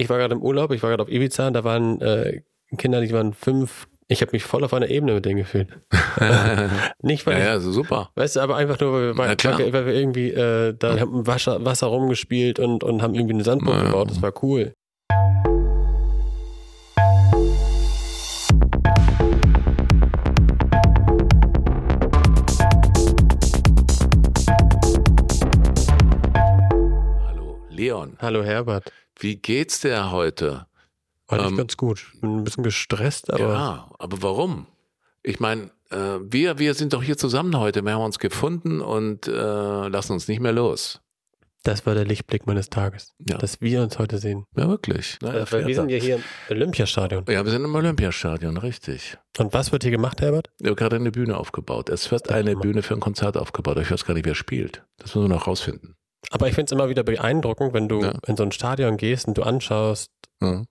Ich war gerade im Urlaub, ich war gerade auf Ibiza, da waren äh, Kinder, die waren fünf. Ich habe mich voll auf einer Ebene mit denen gefühlt. Nicht, weil Ja, ja, so super. Weißt du, aber einfach nur, weil wir, weil, klar. weil wir irgendwie äh, da haben Wasser, Wasser rumgespielt und, und haben irgendwie eine Sandburg Ja. gebaut. Das war cool. Hallo, Leon. Hallo Herbert. Wie geht's dir heute? Eigentlich Ähm, ganz gut. Bin ein bisschen gestresst, aber ja, aber warum? Ich meine, äh, wir, wir sind doch hier zusammen heute. Wir haben uns gefunden und äh, lassen uns nicht mehr los. das war der Lichtblick meines Tages. Ja. Dass wir uns heute sehen. Ja, wirklich. Ne, Äh, weil wir sind ja hier im Olympiastadion. ja, wir sind im Olympiastadion, richtig. Und was wird hier gemacht, Herbert? Ich habe gerade eine Bühne aufgebaut. Es wird eine. Bühne für ein Konzert aufgebaut. Ich weiß gar nicht, wer spielt. Das müssen wir noch rausfinden. Aber ich finde es immer wieder beeindruckend, wenn du Ja. in so ein Stadion gehst und du anschaust, Ja.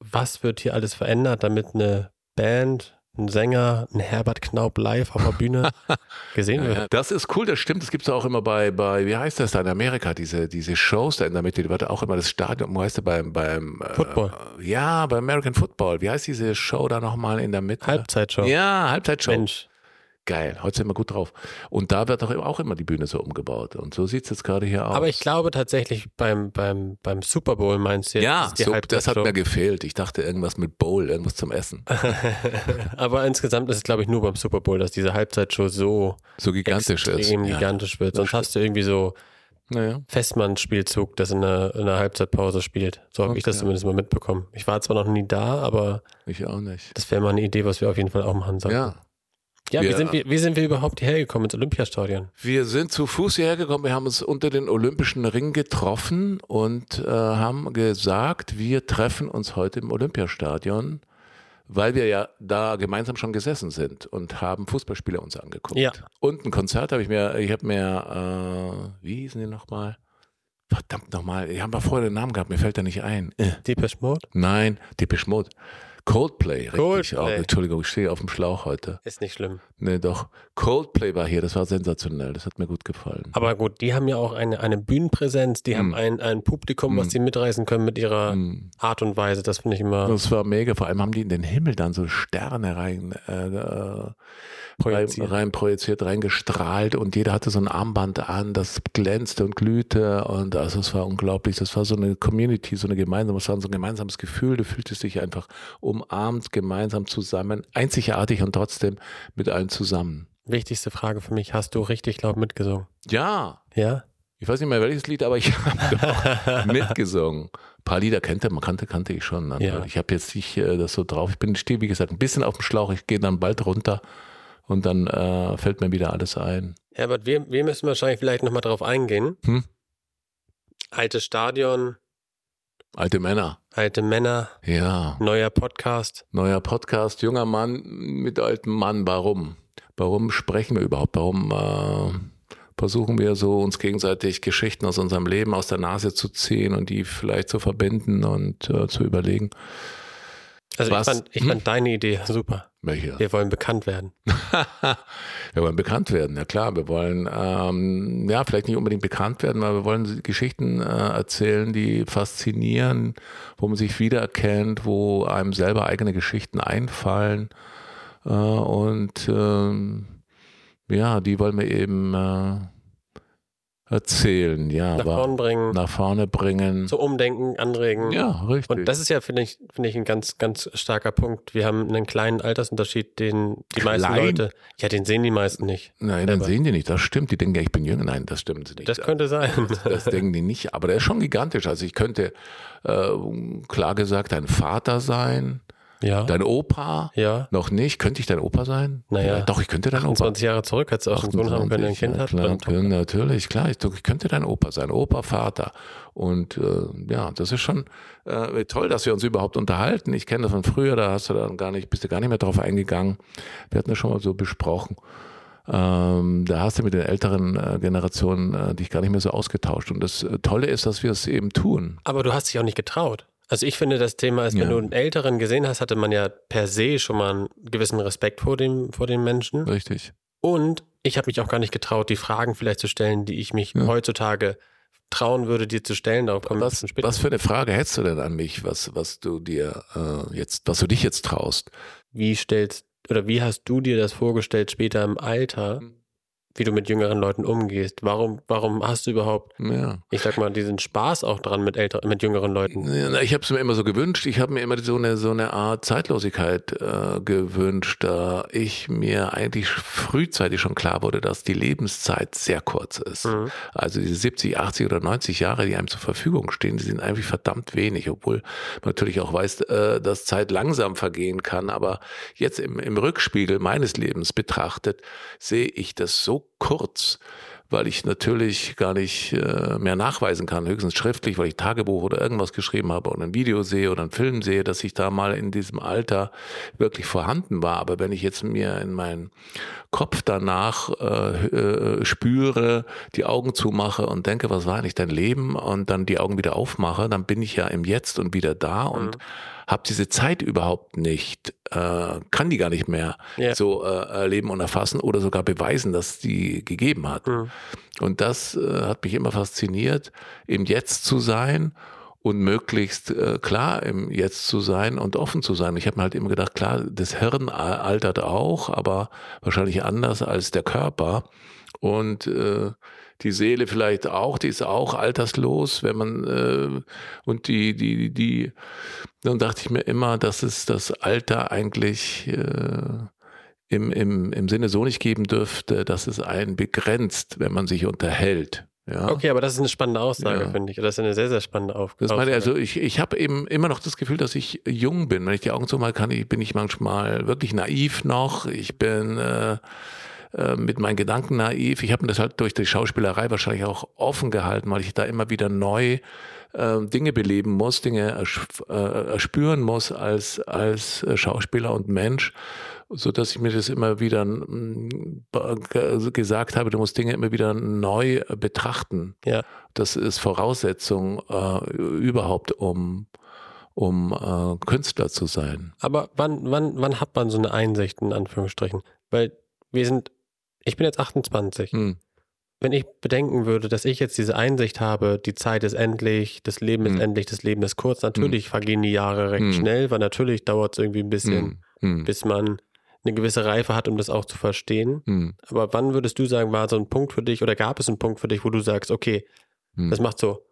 was wird hier alles verändert, damit eine Band, ein Sänger, ein Herbert Knaub live auf der Bühne gesehen wird. das ist cool, das stimmt. Das gibt es auch immer bei, bei, wie heißt das da in Amerika, diese, diese Shows da in der Mitte, die wird auch immer das Stadion, wo heißt der beim, beim äh, Football. Ja, bei American Football. Wie heißt diese Show da nochmal in der Mitte? Halbzeitshow. Ja, Halbzeitshow. Mensch. Geil, heute sind wir gut drauf. Und da wird doch auch immer die Bühne so umgebaut. Und so sieht es jetzt gerade hier aus. Aber ich glaube tatsächlich beim, beim, beim Super Bowl meinst du jetzt ja, so, das hat mir gefehlt. Ich dachte irgendwas mit Bowl, irgendwas zum Essen. Aber insgesamt ist es, glaube ich, nur beim Super Bowl, dass diese Halbzeitshow so So gigantisch ist. Ja. gigantisch wird. Sonst hast du irgendwie so Naja. Festmann-Spielzug, das in der, in der Halbzeitpause spielt. So habe ich das Okay. zumindest mal mitbekommen. Ich war zwar noch nie da, aber Ich auch nicht. das wäre mal eine Idee, was wir auf jeden Fall auch machen sollten. Ja. Ja, wie, Wir- sind wir, wie sind wir überhaupt hierher gekommen ins Olympiastadion? Wir sind zu Fuß hierher gekommen, wir haben uns unter den Olympischen Ring getroffen und äh, haben gesagt, wir treffen uns heute im Olympiastadion, weil wir ja da gemeinsam schon gesessen sind und haben Fußballspiele uns angeguckt. Ja. Und ein Konzert habe ich mir, ich habe mir, äh, wie hießen die nochmal? Verdammt nochmal, ich habe mal vorher den Namen gehabt, mir fällt der nicht ein. Äh, Depeche Mode? nein, Depeche Mode. Coldplay, richtig. Coldplay. Auch, Entschuldigung, ich stehe auf dem Schlauch heute. Ist nicht schlimm. Nee, doch. Coldplay war hier, das war sensationell, das hat mir gut gefallen. Aber gut, die haben ja auch eine, eine Bühnenpräsenz, die haben Mm. ein, ein Publikum, was Mm. sie mitreißen können mit ihrer Mm. Art und Weise. Das finde ich immer Das war mega. Vor allem haben die in den Himmel dann so Sterne rein, äh, äh, rein, projiziert. rein projiziert, reingestrahlt und jeder hatte so ein Armband an, das glänzte und glühte und also es war unglaublich. Das war so eine Community, so eine gemeinsame, es war so ein gemeinsames Gefühl. Du fühltest dich einfach umarmt, gemeinsam zusammen, einzigartig und trotzdem mit allen zusammen. Wichtigste Frage für mich, hast du richtig laut mitgesungen? Ja, Ja? ich weiß nicht mehr welches Lied, aber ich habe mitgesungen. Ein paar Lieder kannte man, kannte, kannte ich schon. Ja. Ich habe jetzt nicht äh, das so drauf. Ich bin stehe, wie gesagt, ein bisschen auf dem Schlauch. Ich gehe dann bald runter und dann äh, fällt mir wieder alles ein. Herbert, wir, wir müssen wahrscheinlich vielleicht nochmal drauf eingehen. Hm? Altes Stadion, Alte Männer. alte Männer, Ja. neuer Podcast. Neuer Podcast, junger Mann mit altem Mann. Warum? Warum sprechen wir überhaupt? Warum äh, versuchen wir so uns gegenseitig Geschichten aus unserem Leben aus der Nase zu ziehen und die vielleicht zu verbinden und äh, zu überlegen? Also Was? ich fand, ich Hm? fand deine Idee super. Welche? Wir wollen bekannt werden. wir wollen bekannt werden, ja klar. Wir wollen, ähm, ja, vielleicht nicht unbedingt bekannt werden, aber wir wollen Geschichten äh, erzählen, die faszinieren, wo man sich wiedererkennt, wo einem selber eigene Geschichten einfallen. Äh, und ähm, ja, die wollen wir eben äh, erzählen, ja, Nach aber vorn bringen, nach vorne bringen. zu umdenken, anregen. Ja, richtig. Und das ist ja, finde ich, finde ich, ein ganz, ganz starker Punkt. Wir haben einen kleinen Altersunterschied, den die meisten Klein? Leute, ja, den sehen die meisten nicht. Nein, dann aber- sehen die nicht. Das stimmt. Die denken, ja, ich bin jünger. Nein, das stimmt nicht. Das könnte sein. Das denken die nicht, aber der ist schon gigantisch. Also ich könnte äh, klar gesagt ein Vater sein, Ja. Dein Opa? Ja. Noch nicht. Könnte ich dein Opa sein? Naja. Ja, doch, ich könnte dein Opa. 20 Jahre zurück hättest du auch einen Sohn haben können, ein 28, Kind hat. Klar, Dann- können, natürlich, klar. Ich, ich könnte dein Opa sein. Opa, Vater. Und äh, ja, das ist schon äh, toll, dass wir uns überhaupt unterhalten. Ich kenne das von früher, da hast du dann gar nicht, bist du gar nicht mehr drauf eingegangen. Wir hatten das schon mal so besprochen. Ähm, da hast du mit den älteren äh, Generationen äh, dich gar nicht mehr so ausgetauscht. Und das äh, Tolle ist, dass wir es eben tun. Aber du hast dich auch nicht getraut. Also ich finde, das Thema ist, wenn Ja. du einen Älteren gesehen hast, hatte man ja per se schon mal einen gewissen Respekt vor dem, vor den Menschen. Richtig. Und ich habe mich auch gar nicht getraut, die Fragen vielleicht zu stellen, die ich mich Ja. heutzutage trauen würde, dir zu stellen. Darauf kommen Was, später. was für eine Frage hättest du denn an mich, was, was du dir äh, jetzt, was du dich jetzt traust? Wie stellst oder wie hast du dir das vorgestellt später im Alter, Hm. Wie du mit jüngeren Leuten umgehst? Warum, warum hast du überhaupt, Ja. ich sag mal, diesen Spaß auch dran mit älteren, mit jüngeren Leuten? Ich habe es mir immer so gewünscht. Ich habe mir immer so eine so eine Art Zeitlosigkeit äh, gewünscht, da ich mir eigentlich frühzeitig schon klar wurde, dass die Lebenszeit sehr kurz ist. Mhm. Also diese 70, 80 oder 90 Jahre, die einem zur Verfügung stehen, die sind eigentlich verdammt wenig, obwohl man natürlich auch weiß, äh, dass Zeit langsam vergehen kann. Aber jetzt im, im Rückspiegel meines Lebens betrachtet, sehe ich das so kurz, weil ich natürlich gar nicht äh, mehr nachweisen kann, höchstens schriftlich, weil ich Tagebuch oder irgendwas geschrieben habe oder ein Video sehe oder einen Film sehe, dass ich da mal in diesem Alter wirklich vorhanden war. Aber wenn ich jetzt mir in meinen Kopf danach äh, äh, spüre, die Augen zumache und denke, was war eigentlich dein Leben und dann die Augen wieder aufmache, dann bin ich ja im Jetzt und wieder da und habe diese Zeit überhaupt nicht, äh, kann die gar nicht mehr Ja. so äh, erleben und erfassen oder sogar beweisen, dass die gegeben hat. Mhm. Und das äh, hat mich immer fasziniert, im Jetzt zu sein und möglichst äh, klar im Jetzt zu sein und offen zu sein. Ich habe mir halt immer gedacht, klar, das Hirn altert auch, aber wahrscheinlich anders als der Körper. Und äh, die Seele vielleicht auch, die ist auch alterslos, wenn man äh, und die, die, die, dann dachte ich mir immer, dass es das Alter eigentlich äh, im, im, im Sinne so nicht geben dürfte, dass es einen begrenzt, wenn man sich unterhält. Ja. Okay, aber das ist eine spannende Aussage, Ja. finde ich. Das ist eine sehr, sehr spannende Auf Das meine, ich, Aussage. also ich, ich habe eben immer noch das Gefühl, dass ich jung bin. Wenn ich die Augen zumache, kann ich, bin ich manchmal wirklich naiv noch. Ich bin äh, äh, mit meinen Gedanken naiv. Ich habe mir das halt durch die Schauspielerei wahrscheinlich auch offen gehalten, weil ich da immer wieder neu äh, Dinge beleben muss, Dinge ersch- äh, erspüren muss als, als äh, Schauspieler und Mensch, so dass ich mir das immer wieder ge- gesagt habe, du musst Dinge immer wieder neu betrachten. Ja. Das ist Voraussetzung äh, überhaupt, um, um äh, Künstler zu sein. Aber wann, wann, wann hat man so eine Einsicht, in Anführungsstrichen? Weil wir sind, ich bin jetzt 28. Hm. Wenn ich bedenken würde, dass ich jetzt diese Einsicht habe, die Zeit ist endlich, das Leben ist Hm. endlich, das Leben ist kurz, natürlich vergehen die Jahre recht Hm. schnell, weil natürlich dauert es irgendwie ein bisschen, Hm. Hm. bis man eine gewisse Reife hat, um das auch zu verstehen. Hm. Aber wann würdest du sagen, war so ein Punkt für dich oder gab es einen Punkt für dich, wo du sagst, okay, Hm. das macht so.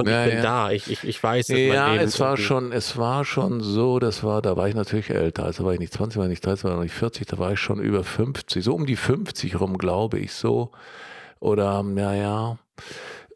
Und Ja, ich bin ja. da, ich, ich, ich weiß, dass mein Ja, Leben es war schon, es war schon so, das war, da war ich natürlich älter, also war ich nicht 20, war ich nicht 30, war ich nicht 40, da war ich schon über 50, so um die 50 rum, glaube ich, so. Oder, ja, ja,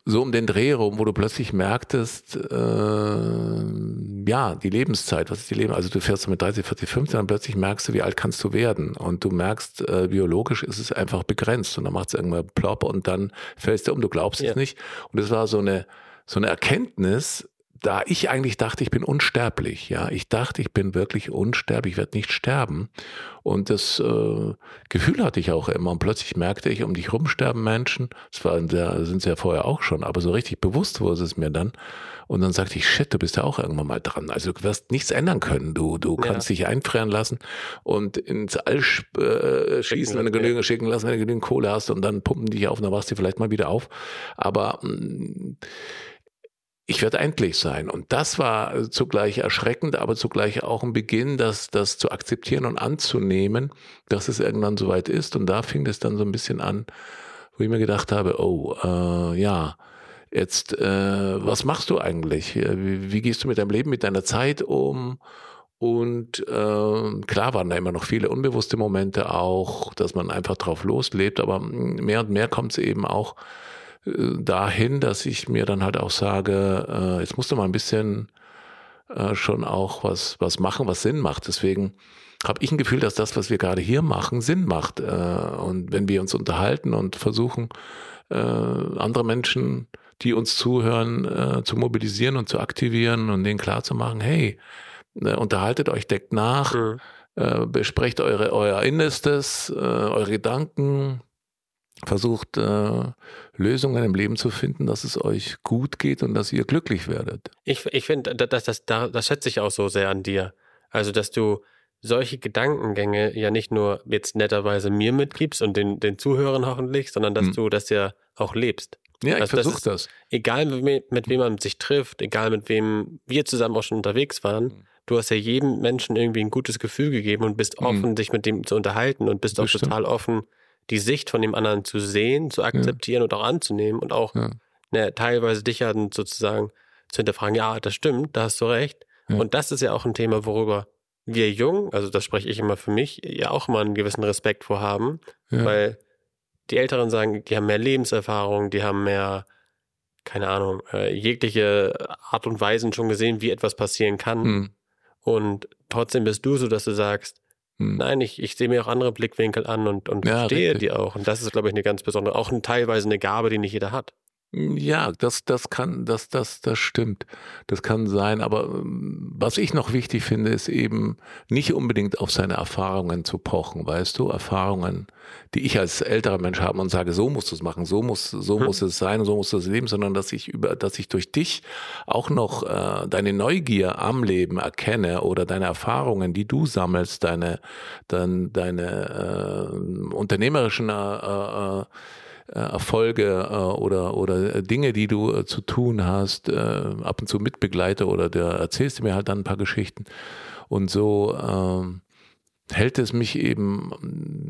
so um den Dreh rum, wo du plötzlich merktest, äh, ja, die Lebenszeit, was ist die Leben, also du fährst mit 30, 40, 50, dann plötzlich merkst du, wie alt kannst du werden. Und du merkst, äh, biologisch ist es einfach begrenzt und dann macht es irgendwann plopp und dann fällst du um, du glaubst Ja. es nicht. Und es war so eine, so eine Erkenntnis, da ich eigentlich dachte, ich bin unsterblich, ja, ich dachte, ich bin wirklich unsterblich, ich werde nicht sterben. Und das äh, Gefühl hatte ich auch immer. Und plötzlich merkte ich, um dich rum sterben Menschen. Sehr, sind sie ja vorher auch schon, aber so richtig bewusst wurde es mir dann. Und dann sagte ich, shit, du bist ja auch irgendwann mal dran. Also du wirst nichts ändern können. Du, du Ja. kannst dich einfrieren lassen und ins All äh, schießen, wenn du genügend schicken lassen, wenn du genügend Kohle hast und dann pumpen dich auf und dann wachst du vielleicht mal wieder auf. Aber mh, ich werde endlich sein. Und das war äh, zugleich erschreckend, aber zugleich auch ein Beginn, das, das zu akzeptieren und anzunehmen, dass es irgendwann soweit ist. Und da fing es dann so ein bisschen an, wo ich mir gedacht habe, oh, äh, ja, jetzt, äh, was machst du eigentlich? Äh, Wie, wie gehst du mit deinem Leben, mit deiner Zeit um? Und äh, klar waren da immer noch viele unbewusste Momente auch, dass man einfach drauf loslebt, aber mehr und mehr kommt es eben auch dahin, dass ich mir dann halt auch sage, äh, jetzt musst du mal ein bisschen äh, schon auch was, was machen, was Sinn macht. Deswegen habe ich ein Gefühl, dass das, was wir gerade hier machen, Sinn macht. Äh, und wenn wir uns unterhalten und versuchen, äh, andere Menschen, die uns zuhören, äh, zu mobilisieren und zu aktivieren und denen klarzumachen, hey, äh, unterhaltet euch, deckt nach, mhm. äh, besprecht eure, euer Innerstes, äh, eure Gedanken, versucht äh, Lösungen im Leben zu finden, dass es euch gut geht und dass ihr glücklich werdet. Ich, ich finde, das, das, das, das schätze ich auch so sehr an dir. Also, dass du solche Gedankengänge ja nicht nur jetzt netterweise mir mitgibst und den, den Zuhörern hoffentlich, sondern dass hm. du das ja auch lebst. Ja, ich also versuche das. Egal mit, mit, wem man sich trifft, egal mit wem wir zusammen auch schon unterwegs waren, hm. du hast ja jedem Menschen irgendwie ein gutes Gefühl gegeben und bist hm. offen, hm. sich mit dem zu unterhalten und bist auch Bestimmt. total offen, die Sicht von dem anderen zu sehen, zu akzeptieren ja. und auch anzunehmen und auch ja. ne, teilweise dich ja sozusagen zu hinterfragen, ja, das stimmt, da hast du recht. Ja. Und das ist ja auch ein Thema, worüber wir jung, also das spreche ich immer für mich, ja auch immer einen gewissen Respekt vorhaben, weil die Älteren sagen, die haben mehr Lebenserfahrung, die haben mehr, keine Ahnung, äh, jegliche Art und Weisen schon gesehen, wie etwas passieren kann. Hm. Und trotzdem bist du so, dass du sagst, hm. nein, ich, ich sehe mir auch andere Blickwinkel an und, und ja, verstehe richtig. die auch. Und das ist, glaube ich, eine ganz besondere, auch ein, teilweise eine Gabe, die nicht jeder hat. Ja, das, das kann, das, das, das stimmt. Das kann sein. Aber ähm, was ich noch wichtig finde, ist eben nicht unbedingt auf seine Erfahrungen zu pochen, weißt du? Erfahrungen, die ich als älterer Mensch habe und sage, so musst du es machen, so muss, so hm. muss es sein, so muss es leben, sondern dass ich über, dass ich durch dich auch noch äh, deine Neugier am Leben erkenne oder deine Erfahrungen, die du sammelst, deine, dein, deine äh, unternehmerischen äh, äh, Erfolge äh, oder, oder Dinge, die du äh, zu tun hast, ab und zu mitbegleite oder der erzählst du mir halt dann ein paar Geschichten. Und so ähm, hält es mich eben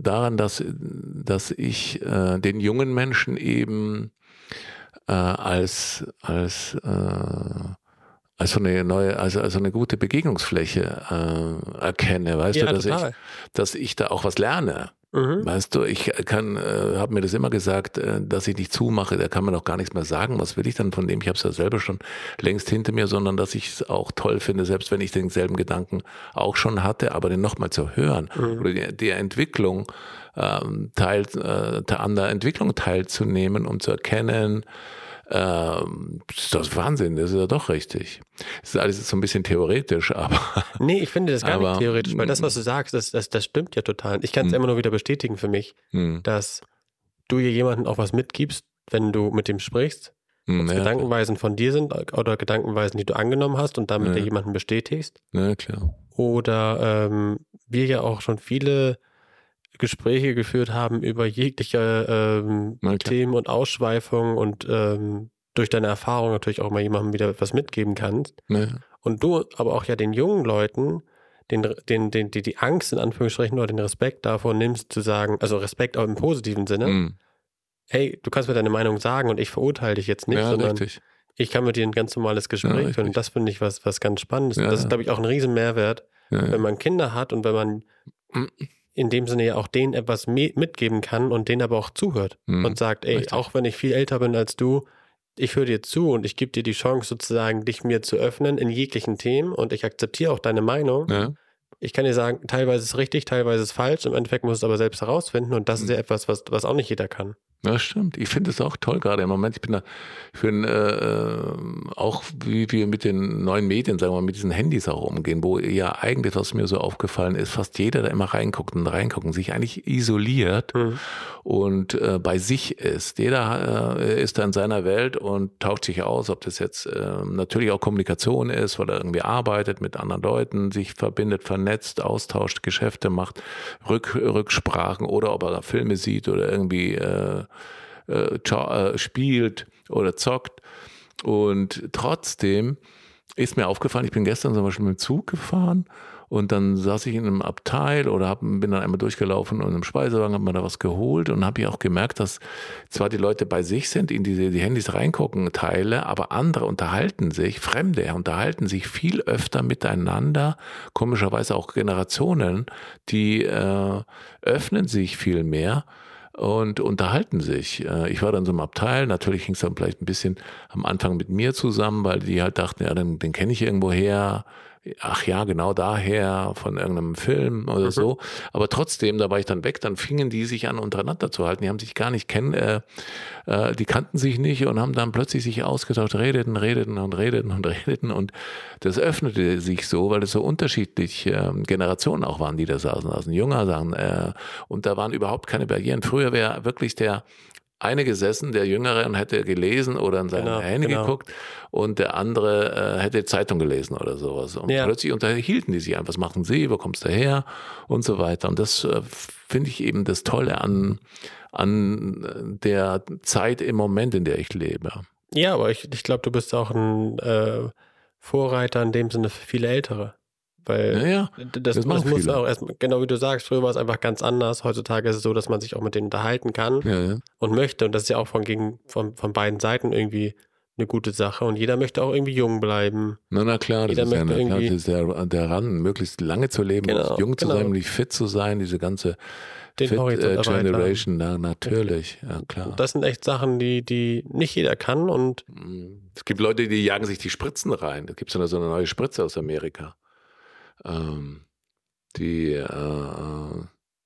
daran, dass, dass ich äh, den jungen Menschen eben äh, als, als, äh, als so eine neue, also, also eine gute Begegnungsfläche äh, erkenne, weißt ja, du, dass ich, dass ich da auch was lerne. Mhm. Weißt du, ich kann, äh, habe mir das immer gesagt, äh, dass ich nicht zumache, da kann man auch gar nichts mehr sagen. Was will ich dann von dem? Ich habe es ja selber schon längst hinter mir, sondern dass ich es auch toll finde, selbst wenn ich denselben Gedanken auch schon hatte, aber den nochmal zu hören mhm. oder die, die Entwicklung ähm, teil, äh, an der Entwicklung teilzunehmen, um zu erkennen, ähm, das ist Wahnsinn, das ist ja doch richtig. Das ist alles so ein bisschen theoretisch, aber. Nee, ich finde das gar aber, nicht theoretisch, weil das, was du sagst, das, das, das stimmt ja total. Ich kann es hm. immer nur wieder bestätigen für mich, hm. dass du hier jemanden auch was mitgibst, wenn du mit dem sprichst. Hm, ja, Gedankenweisen von dir sind oder Gedankenweisen, die du angenommen hast und damit ja. jemanden bestätigst. Ja, klar. Oder ähm, wir ja auch schon viele Gespräche geführt haben über jegliche ähm, Themen und Ausschweifungen und ähm, durch deine Erfahrung natürlich auch mal jemandem wieder etwas mitgeben kannst. Ja. Und du aber auch ja den jungen Leuten den, den, den, die, die Angst in Anführungsstrichen oder den Respekt davor nimmst, zu sagen, also Respekt auch im positiven Sinne, mhm. hey, du kannst mir deine Meinung sagen und ich verurteile dich jetzt nicht, ja, sondern richtig. ich kann mit dir ein ganz normales Gespräch ja, führen. Und das finde ich was, was ganz Spannendes. Ja, das ist, glaube ich, auch ein riesen Mehrwert, wenn man Kinder hat und wenn man mhm in dem Sinne ja auch denen etwas mitgeben kann und denen aber auch zuhört mhm. und sagt, ey, Richtig. auch wenn ich viel älter bin als du, ich höre dir zu und ich gebe dir die Chance sozusagen, dich mir zu öffnen in jeglichen Themen und ich akzeptiere auch deine Meinung. Ja. Ich kann dir sagen, teilweise ist es richtig, teilweise ist es falsch. Im Endeffekt muss es aber selbst herausfinden und das mhm. ist ja etwas, was, was auch nicht jeder kann. Ja, stimmt. Ich finde es auch toll gerade im Moment. Ich bin da für ein, äh, auch wie wir mit den neuen Medien, sagen wir mal, mit diesen Handys auch umgehen, wo ja eigentlich, was mir so aufgefallen ist, fast jeder da immer reinguckt und reinguckt und sich eigentlich isoliert mhm. und äh, bei sich ist. Jeder äh, ist da in seiner Welt und tauscht sich aus, ob das jetzt äh, natürlich auch Kommunikation ist, weil er irgendwie arbeitet mit anderen Leuten, sich verbindet, vernetzt, austauscht, Geschäfte macht, Rück, Rücksprachen oder ob er Filme sieht oder irgendwie äh, äh, äh, spielt oder zockt. Und trotzdem ist mir aufgefallen, ich bin gestern zum Beispiel mit dem Zug gefahren und dann saß ich in einem Abteil oder hab, bin dann einmal durchgelaufen und im Speisewagen habe mir da was geholt und habe ich auch gemerkt, dass zwar die Leute bei sich sind, in diese die Handys reingucken, Teile, aber andere unterhalten sich, Fremde unterhalten sich viel öfter miteinander, komischerweise auch Generationen, die äh, öffnen sich viel mehr und unterhalten sich. Äh, ich war dann so im Abteil, natürlich hing es dann vielleicht ein bisschen am Anfang mit mir zusammen, weil die halt dachten, ja, den, den kenne ich irgendwo her ach ja, genau daher von irgendeinem Film oder mhm. so. Aber trotzdem, da war ich dann weg, dann fingen die sich an, untereinander zu halten. Die haben sich gar nicht kennen, äh, äh, die kannten sich nicht und haben dann plötzlich sich ausgetauscht, redeten, redeten und redeten und redeten. Und das öffnete sich so, weil es so unterschiedlich äh, Generationen auch waren, die da saßen. Also ein Junger sagen, äh, und da waren überhaupt keine Barrieren. Früher wäre wirklich der eine gesessen, der Jüngere, und hätte gelesen oder in seine genau, Handy genau. geguckt und der andere äh, hätte Zeitung gelesen oder sowas. Und ja. plötzlich unterhielten die sich einfach, was machen sie, wo kommst du her und so weiter. Und das äh, finde ich eben das Tolle an, an der Zeit im Moment, in der ich lebe. Ja, aber ich, ich glaube, du bist auch ein äh, Vorreiter in dem Sinne für viele Ältere. Weil ja, ja. das, das, das muss auch erst, genau wie du sagst, früher war es einfach ganz anders. Heutzutage ist es so, dass man sich auch mit denen unterhalten kann ja, und möchte. Und das ist ja auch von, gegen, von, von beiden Seiten irgendwie eine gute Sache. Und jeder möchte auch irgendwie jung bleiben. Na, na klar, das jeder ist, ja, na, klar, das ist der, der Ran, möglichst lange zu leben, genau, jung zu genau. sein, nicht fit zu sein, diese ganze den Fit, äh, Generation, na, natürlich, ja klar. Das sind echt Sachen, die, die nicht jeder kann und es gibt Leute, die jagen sich die Spritzen rein. Da gibt es ja so eine neue Spritze aus Amerika ähm, die, äh, äh,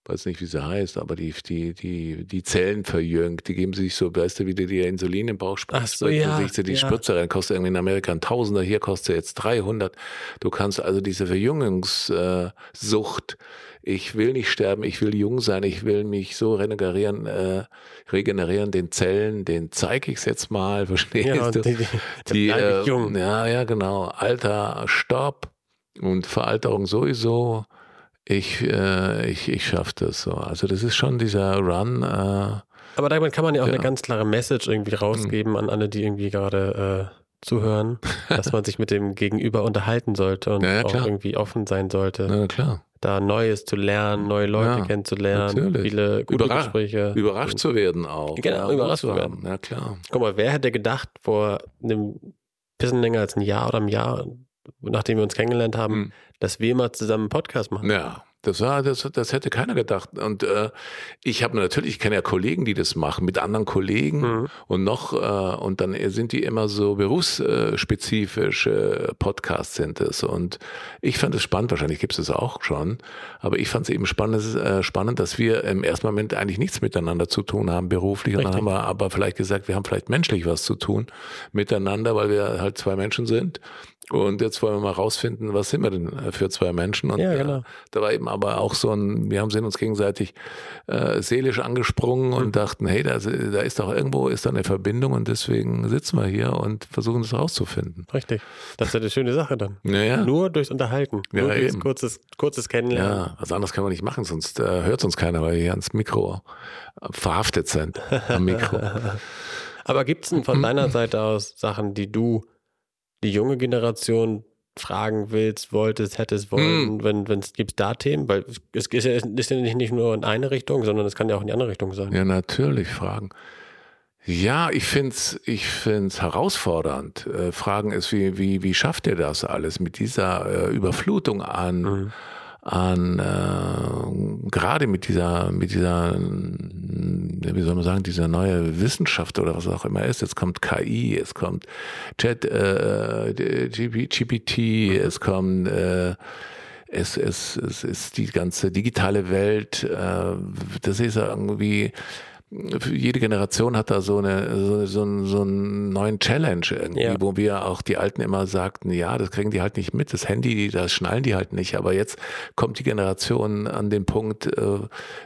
weiß nicht, wie sie heißt, aber die, die, die, die Zellen verjüngt, die geben sich so, weißt du, wie du dir Insulin im Bauch spritzt, so, ja, du die ja. Spritze rein, kostet irgendwie in Amerika ein Tausender, hier kostet jetzt 300. Du kannst also diese Verjüngungssucht, ich will nicht sterben, ich will jung sein, ich will mich so regenerieren, äh, regenerieren den Zellen, den zeige ich es jetzt mal, verstehst ja, du? Die, die, die äh, jung. Ja, ja, genau. Alter, Stopp und Veralterung sowieso. Ich, äh, ich, ich schaffe das so. Also das ist schon dieser Run. Äh, Aber damit kann man ja auch ja. eine ganz klare Message irgendwie rausgeben an alle, die irgendwie gerade äh, zuhören, dass man sich mit dem Gegenüber unterhalten sollte und ja, ja, auch irgendwie offen sein sollte. Da Neues zu lernen, neue Leute kennenzulernen, natürlich. viele gute Überra Gespräche. Überrascht zu werden auch. Genau, überrascht zu werden. Ja, klar. Guck mal, wer hätte gedacht, vor einem bisschen länger als ein Jahr oder einem Jahr, nachdem wir uns kennengelernt haben, mhm. dass wir mal zusammen einen Podcast machen. Ja, das war, das, das hätte keiner gedacht. Und äh, ich habe natürlich, ich kenne ja Kollegen, die das machen, mit anderen Kollegen mhm. und noch, äh, und dann sind die immer so berufsspezifische Podcasts sind es. Und ich fand es spannend, wahrscheinlich gibt es es auch schon, aber ich fand es eben spannend, äh, spannend, dass wir im ersten Moment eigentlich nichts miteinander zu tun haben, beruflich. Und dann haben wir aber vielleicht gesagt, wir haben vielleicht menschlich was zu tun miteinander, weil wir halt zwei Menschen sind und jetzt wollen wir mal rausfinden, was sind wir denn äh, für zwei Menschen? Und ja, genau. da war eben aber auch so ein, wir haben sind uns gegenseitig äh, seelisch angesprungen mhm. und dachten, hey, da, da ist doch irgendwo ist da eine Verbindung und deswegen sitzen wir hier und versuchen das rauszufinden. Richtig. Das ist ja eine schöne Sache dann. Ja, ja. Nur durchs Unterhalten. Ja, nur durchs kurzes, kurzes Kennenlernen. Ja, was anderes kann man nicht machen, sonst äh, hört uns keiner, weil wir hier ans Mikro verhaftet sind. Am Mikro. aber gibt es denn von deiner Seite aus Sachen, die du die junge Generation fragen willst, wolltest, hättest wollen, hm. wenn wenn es gibt da Themen, weil es ist ja, ist ja nicht, nicht nur in eine Richtung, sondern es kann ja auch in die andere Richtung sein. Ja, natürlich Fragen. Ja, ich find's, ich find's herausfordernd. Äh, Fragen ist, wie, wie, wie schafft ihr das alles mit dieser äh, Überflutung an, mhm an äh, gerade mit dieser mit dieser wie soll man sagen dieser neue Wissenschaft oder was auch immer ist. Jetzt kommt KI es kommt Chat äh, GPT es kommt äh, es, es, es ist die ganze digitale Welt äh, das ist irgendwie jede Generation hat da so eine so, so, so einen neuen Challenge irgendwie, ja. wo wir auch die Alten immer sagten, ja, das kriegen die halt nicht mit, das Handy, das schnallen die halt nicht. Aber jetzt kommt die Generation an den Punkt, äh,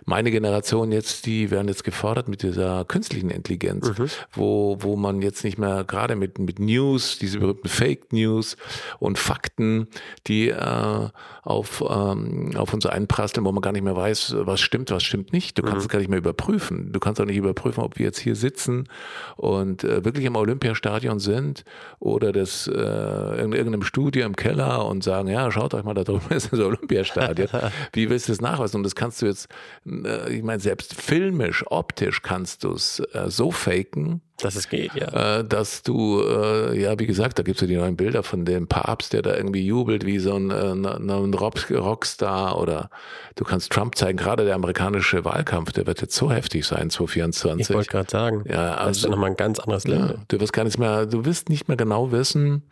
meine Generation jetzt, die werden jetzt gefordert mit dieser künstlichen Intelligenz, mhm. wo wo man jetzt nicht mehr gerade mit mit News, diese berühmten Fake News und Fakten, die äh, auf ähm, auf uns einprasseln, wo man gar nicht mehr weiß, was stimmt, was stimmt nicht. Du kannst mhm. es gar nicht mehr überprüfen. Du kannst kannst auch nicht überprüfen, ob wir jetzt hier sitzen und äh, wirklich im Olympiastadion sind oder das äh, in irgendeinem Studio im Keller und sagen, ja, schaut euch mal, da drüben ist das Olympiastadion. Wie willst du das nachweisen? Und das kannst du jetzt, äh, ich meine, selbst filmisch, optisch kannst du es äh, so faken, Dass es geht, ja. Äh, dass du, äh, ja, wie gesagt, da gibt es ja die neuen Bilder von dem Papst, der da irgendwie jubelt wie so ein, äh, ein Rockstar oder du kannst Trump zeigen, gerade der amerikanische Wahlkampf, der wird jetzt so heftig sein, 2024. Ich wollte gerade sagen, ja, also, das ist nochmal ein ganz anderes Level. Ja, du wirst gar nichts mehr, du wirst nicht mehr genau wissen,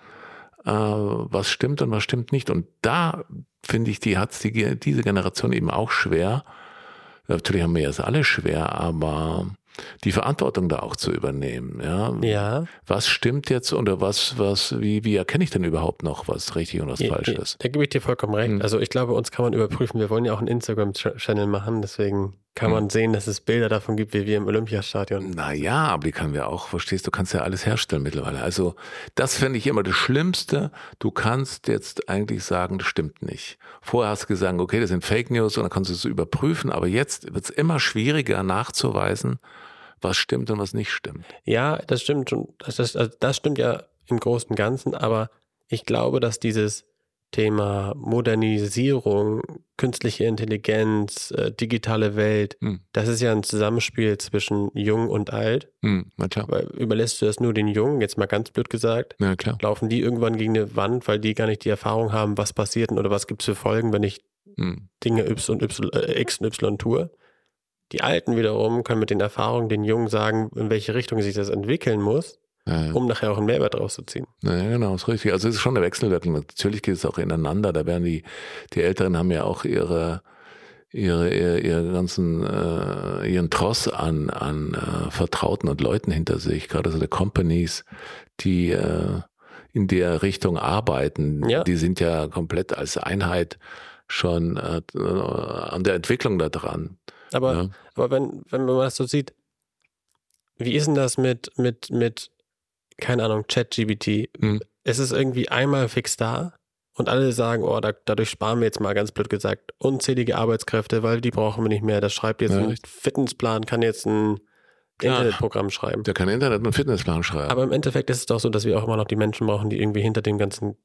äh, was stimmt und was stimmt nicht. Und da finde ich, die hat die, diese Generation eben auch schwer. Natürlich haben wir es alle schwer, aber die Verantwortung da auch zu übernehmen. Ja. ja. Was stimmt jetzt oder was, was, wie, wie erkenne ich denn überhaupt noch, was richtig und was ja, falsch ist? Da gebe ich dir vollkommen recht. Hm. Also ich glaube, uns kann man überprüfen. Wir wollen ja auch einen Instagram-Channel machen, deswegen kann man hm. sehen, dass es Bilder davon gibt, wie wir im Olympiastadion. Naja, aber die können wir auch, verstehst du, kannst ja alles herstellen mittlerweile. Also das fände ich immer das Schlimmste. Du kannst jetzt eigentlich sagen, das stimmt nicht. Vorher hast du gesagt, okay, das sind Fake News und dann kannst du es überprüfen, aber jetzt wird es immer schwieriger nachzuweisen, was stimmt und was nicht stimmt. Ja, das stimmt schon. Das, das, also das stimmt ja im Großen und Ganzen, aber ich glaube, dass dieses Thema Modernisierung, künstliche Intelligenz, äh, digitale Welt, hm. das ist ja ein Zusammenspiel zwischen Jung und Alt. Hm, na klar. Weil überlässt du das nur den Jungen, jetzt mal ganz blöd gesagt, na klar. laufen die irgendwann gegen eine Wand, weil die gar nicht die Erfahrung haben, was passiert oder was gibt es für Folgen, wenn ich hm. Dinge y und y, äh, X und Y tue. Die Alten wiederum können mit den Erfahrungen den Jungen sagen, in welche Richtung sich das entwickeln muss, ja, um nachher auch einen Mehrwert rauszuziehen. Ja, genau, ist richtig. Also es ist schon eine Wechselwirkung. Natürlich geht es auch ineinander. Da werden die, die Älteren haben ja auch ihre, ihre, ihre, ihre ganzen, äh, ihren Tross an, an äh, Vertrauten und Leuten hinter sich, gerade so die Companies, die äh, in der Richtung arbeiten, ja. die sind ja komplett als Einheit schon äh, an der Entwicklung da dran. Aber, ja. aber wenn, wenn man das so sieht, wie ist denn das mit, mit, mit, keine Ahnung, ChatGBT? Mhm. Es ist irgendwie einmal fix da und alle sagen, oh, da, dadurch sparen wir jetzt mal ganz blöd gesagt unzählige Arbeitskräfte, weil die brauchen wir nicht mehr. Das schreibt jetzt ja. ein Fitnessplan, kann jetzt ein Internetprogramm schreiben. Der kann Internet- und Fitnessplan schreiben. Aber im Endeffekt ist es doch so, dass wir auch immer noch die Menschen brauchen, die irgendwie hinter dem ganzen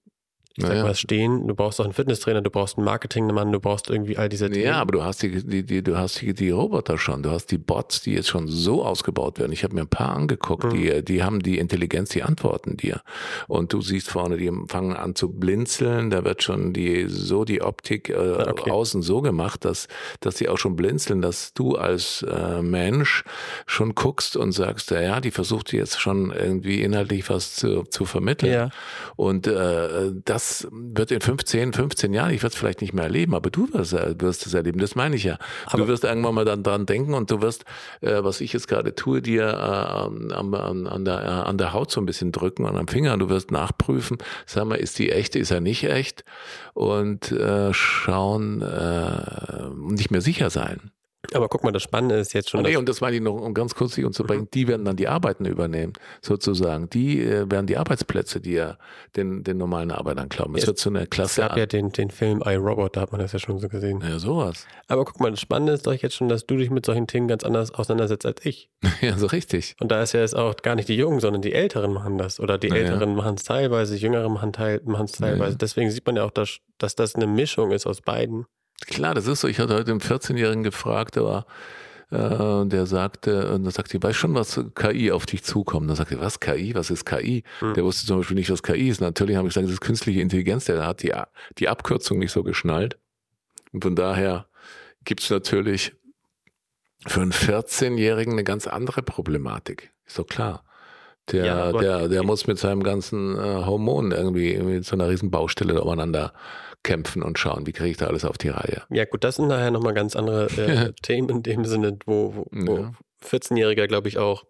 ich sag naja. mal, stehen. Du brauchst auch einen Fitnesstrainer, du brauchst einen Marketingmann, du brauchst irgendwie all diese Dinge. Ja, aber du hast die, die, die, du hast die, die Roboter schon, du hast die Bots, die jetzt schon so ausgebaut werden. Ich habe mir ein paar angeguckt, mhm. die, die haben die Intelligenz, die antworten dir. Und du siehst vorne, die fangen an zu blinzeln, da wird schon die so die Optik äh, ah, okay. außen so gemacht, dass, dass die auch schon blinzeln, dass du als äh, Mensch schon guckst und sagst, ja, ja, die versucht jetzt schon irgendwie inhaltlich was zu, zu vermitteln. Ja. Und äh, das das wird in 15, 15 Jahren, ich werde es vielleicht nicht mehr erleben, aber du wirst, wirst es erleben, das meine ich ja. Aber du wirst irgendwann mal dann dran denken und du wirst, äh, was ich jetzt gerade tue, dir äh, an, an, der, äh, an der Haut so ein bisschen drücken und am Finger. Du wirst nachprüfen, sag mal, ist die echte, ist er nicht echt? Und äh, schauen, äh, nicht mehr sicher sein. Aber guck mal, das Spannende ist jetzt schon. Nee, und das meine ich noch, um ganz kurz sich unterzubringen, mhm. die werden dann die Arbeiten übernehmen, sozusagen. Die äh, werden die Arbeitsplätze, die ja den, den normalen Arbeitern glauben. Es, es wird so eine Klasse. Es gab ja den, den Film iRobot, da hat man das ja schon so gesehen. Ja, sowas. Aber guck mal, das Spannende ist doch jetzt schon, dass du dich mit solchen Themen ganz anders auseinandersetzt als ich. ja, so richtig. Und da ist ja jetzt auch gar nicht die Jungen, sondern die Älteren machen das. Oder die naja. Älteren machen es teilweise, Jüngere machen es teilweise. Naja. Deswegen sieht man ja auch, dass, dass das eine Mischung ist aus beiden. Klar, das ist so. Ich hatte heute einen 14-Jährigen gefragt, der war äh, der sagte, und da sagte ich, weißt schon, was KI auf dich zukommt? Da sagte er, was KI? Was ist KI? Hm. Der wusste zum Beispiel nicht, was KI ist. Natürlich habe ich gesagt, das ist künstliche Intelligenz, der hat die, die Abkürzung nicht so geschnallt. Und von daher gibt es natürlich für einen 14-Jährigen eine ganz andere Problematik. Ist doch klar. Der, ja, der, der muss mit seinem ganzen äh, Hormon irgendwie mit so einer riesen Baustelle aufeinander kämpfen und schauen, wie kriege ich da alles auf die Reihe. Ja gut, das sind nachher nochmal ganz andere äh, Themen in dem Sinne, wo, wo, ja. 14-Jähriger, glaube ich, auch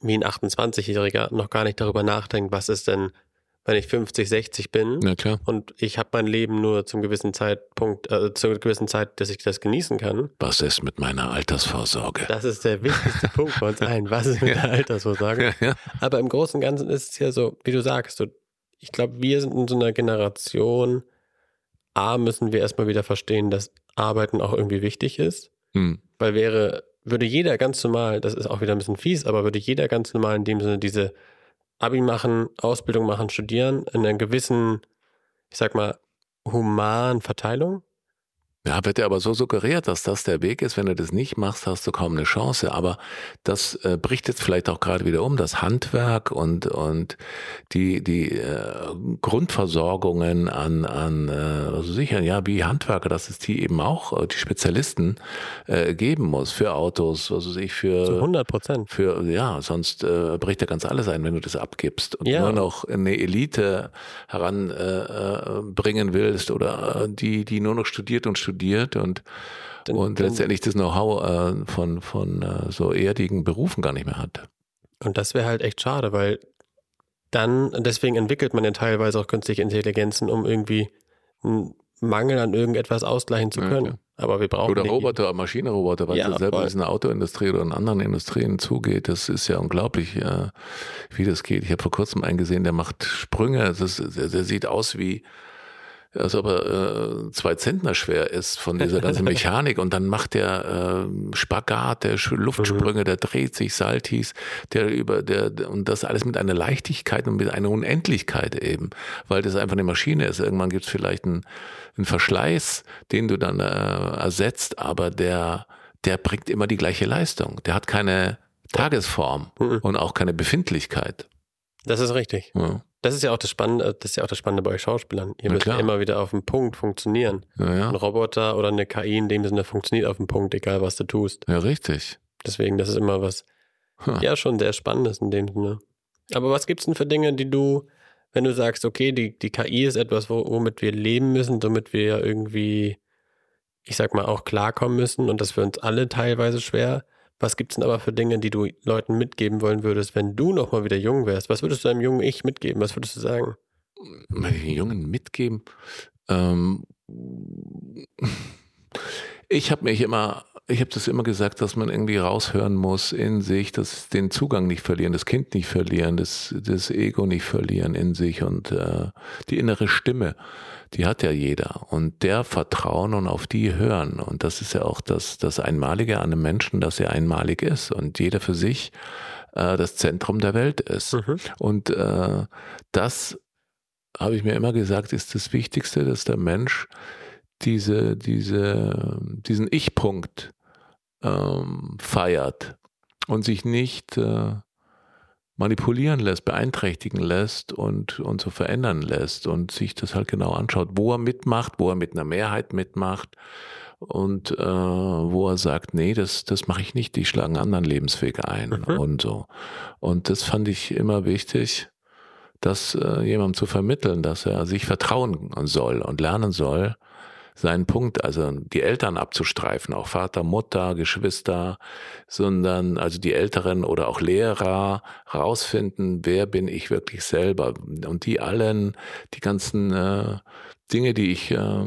wie ein 28-Jähriger noch gar nicht darüber nachdenkt, was ist denn, wenn ich 50, 60 bin und ich habe mein Leben nur zum gewissen Zeitpunkt, äh, zur gewissen Zeit, dass ich das genießen kann. Was ist mit meiner Altersvorsorge? Das ist der wichtigste Punkt bei uns allen. Was ist mit ja. der Altersvorsorge? Ja, Aber im Großen und Ganzen ist es ja so, wie du sagst, so, ich glaube, wir sind in so einer Generation, A, müssen wir erstmal wieder verstehen, dass Arbeiten auch irgendwie wichtig ist. Hm. Weil wäre, würde jeder ganz normal, das ist auch wieder ein bisschen fies, aber würde jeder ganz normal in dem Sinne diese Abi machen, Ausbildung machen, studieren, in einer gewissen, ich sag mal, humanen Verteilung, Ja, wird dir aber so suggeriert, dass das der Weg ist. Wenn du das nicht machst, hast du kaum eine Chance. Aber das äh, bricht jetzt vielleicht auch gerade wieder um. Das Handwerk und, und die, die äh, Grundversorgungen an, an äh, also sicher, ja, wie Handwerker, dass es die eben auch, äh, die Spezialisten äh, geben muss für Autos, was weiß ich, für. Zu 100 Prozent. Für, ja, sonst äh, bricht ja ganz alles ein, wenn du das abgibst und ja. nur noch eine Elite heranbringen äh, äh willst oder äh, die, die nur noch studiert und studiert studiert und, den, und letztendlich das Know-how äh, von, von äh, so erdigen Berufen gar nicht mehr hat. Und das wäre halt echt schade, weil dann, deswegen entwickelt man ja teilweise auch künstliche Intelligenzen, um irgendwie einen Mangel an irgendetwas ausgleichen zu können. Ja, Aber wir brauchen. Oder Roboter, Maschinenroboter, weil ja, es selber in der Autoindustrie oder in anderen Industrien zugeht. Das ist ja unglaublich, äh, wie das geht. Ich habe vor kurzem einen gesehen, der macht Sprünge. Das der, der sieht aus wie als ob er äh, zwei Zentner schwer ist von dieser ganzen Mechanik und dann macht der äh, Spagat, der Luftsprünge, der dreht sich, Saltis, der über der und das alles mit einer Leichtigkeit und mit einer Unendlichkeit eben, weil das einfach eine Maschine ist. Irgendwann gibt es vielleicht einen, einen Verschleiß, den du dann äh, ersetzt, aber der der bringt immer die gleiche Leistung. Der hat keine Tagesform mhm. und auch keine Befindlichkeit. Das ist richtig. Ja. Das ist ja auch das Spannende, das ist ja auch das Spannende bei euch Schauspielern. Ihr müsst ja immer wieder auf den Punkt funktionieren. Ja, ja. Ein Roboter oder eine KI in dem Sinne funktioniert auf den Punkt, egal was du tust. Ja, richtig. Deswegen, das ist immer was, huh. ja, schon sehr Spannendes in dem Sinne. Aber was gibt's denn für Dinge, die du, wenn du sagst, okay, die, die KI ist etwas, womit wir leben müssen, damit wir ja irgendwie, ich sag mal, auch klarkommen müssen und das für uns alle teilweise schwer. Was gibt es denn aber für Dinge, die du Leuten mitgeben wollen würdest, wenn du nochmal wieder jung wärst? Was würdest du deinem jungen Ich mitgeben? Was würdest du sagen? Meine Jungen mitgeben? Ähm, ich habe mich immer, ich habe das immer gesagt, dass man irgendwie raushören muss in sich, dass den Zugang nicht verlieren, das Kind nicht verlieren, das, das Ego nicht verlieren in sich und äh, die innere Stimme die hat ja jeder. Und der vertrauen und auf die hören. Und das ist ja auch das, das Einmalige an einem Menschen, dass er einmalig ist und jeder für sich äh, das Zentrum der Welt ist. Mhm. Und äh, das habe ich mir immer gesagt, ist das Wichtigste, dass der Mensch diese, diese, diesen Ich-Punkt ähm, feiert und sich nicht äh, manipulieren lässt, beeinträchtigen lässt und, und so verändern lässt und sich das halt genau anschaut, wo er mitmacht, wo er mit einer Mehrheit mitmacht und äh, wo er sagt, nee, das, das mache ich nicht, die schlagen anderen Lebenswege ein mhm. und so. Und das fand ich immer wichtig, das äh, jemandem zu vermitteln, dass er sich vertrauen soll und lernen soll, seinen Punkt, also die Eltern abzustreifen, auch Vater, Mutter, Geschwister, sondern also die Älteren oder auch Lehrer rausfinden, wer bin ich wirklich selber und die allen, die ganzen äh, Dinge, die ich äh,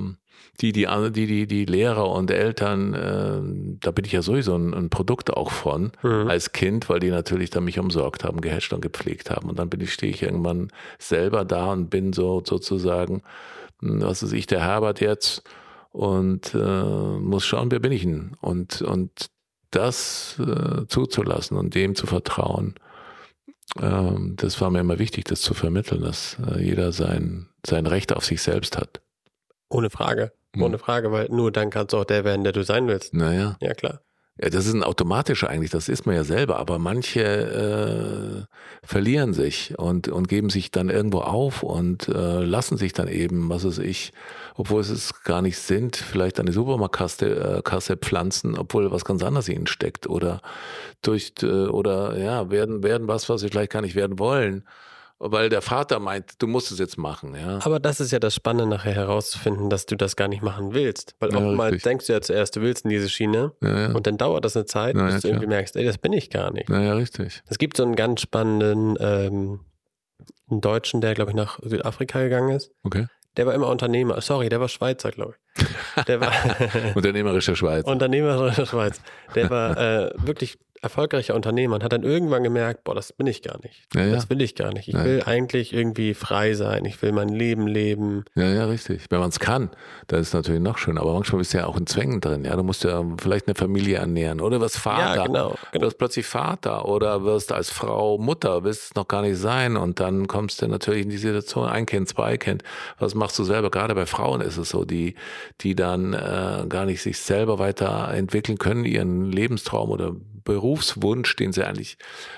die, die, die, die, die Lehrer und Eltern, äh, da bin ich ja sowieso ein, ein Produkt auch von mhm. als Kind, weil die natürlich dann mich umsorgt haben, gehatcht und gepflegt haben. Und dann bin ich, stehe ich irgendwann selber da und bin so sozusagen, hm, was weiß ich, der Herbert jetzt und äh, muss schauen, wer bin ich denn? Und, und das äh, zuzulassen und dem zu vertrauen, ähm, das war mir immer wichtig, das zu vermitteln, dass äh, jeder sein, sein Recht auf sich selbst hat. Ohne Frage. Ohne hm. Frage, weil nur dann kannst du auch der werden, der du sein willst. Naja. Ja, klar. Ja, das ist ein automatischer eigentlich, das ist man ja selber, aber manche äh, verlieren sich und, und geben sich dann irgendwo auf und äh, lassen sich dann eben, was weiß ich, obwohl es gar nicht sind, vielleicht die Supermarktkasse äh, Kasse pflanzen, obwohl was ganz anderes ihnen steckt oder durch äh, oder ja, werden, werden was, was sie vielleicht gar nicht werden wollen weil der Vater meint, du musst es jetzt machen. Ja. Aber das ist ja das Spannende, nachher herauszufinden, dass du das gar nicht machen willst. Weil ja, oftmals denkst du ja zuerst, du willst in diese Schiene ja, ja. und dann dauert das eine Zeit, bis du irgendwie merkst, ey, das bin ich gar nicht. Ja, ja, richtig. Es gibt so einen ganz spannenden ähm, einen Deutschen, der, glaube ich, nach Südafrika gegangen ist. Okay. Der war immer Unternehmer. Sorry, der war Schweizer, glaube ich. Der war Unternehmerischer Schweiz. Unternehmerischer Schweiz. Der war äh, wirklich erfolgreicher Unternehmer und hat dann irgendwann gemerkt, boah, das bin ich gar nicht. Ja, ja. Das will ich gar nicht. Ich ja. will eigentlich irgendwie frei sein. Ich will mein Leben leben. Ja, ja, richtig. Wenn man es kann, das ist natürlich noch schön. Aber manchmal bist du ja auch in Zwängen drin. Ja, du musst ja vielleicht eine Familie ernähren oder wirst Vater. Ja, genau, genau. wirst plötzlich Vater oder wirst als Frau Mutter, willst es noch gar nicht sein. Und dann kommst du natürlich in die Situation, ein Kind, zwei Kind. Was machst du selber? Gerade bei Frauen ist es so, die, die dann äh, gar nicht sich selber weiterentwickeln können, ihren Lebenstraum oder Berufswunsch, den sie eigentlich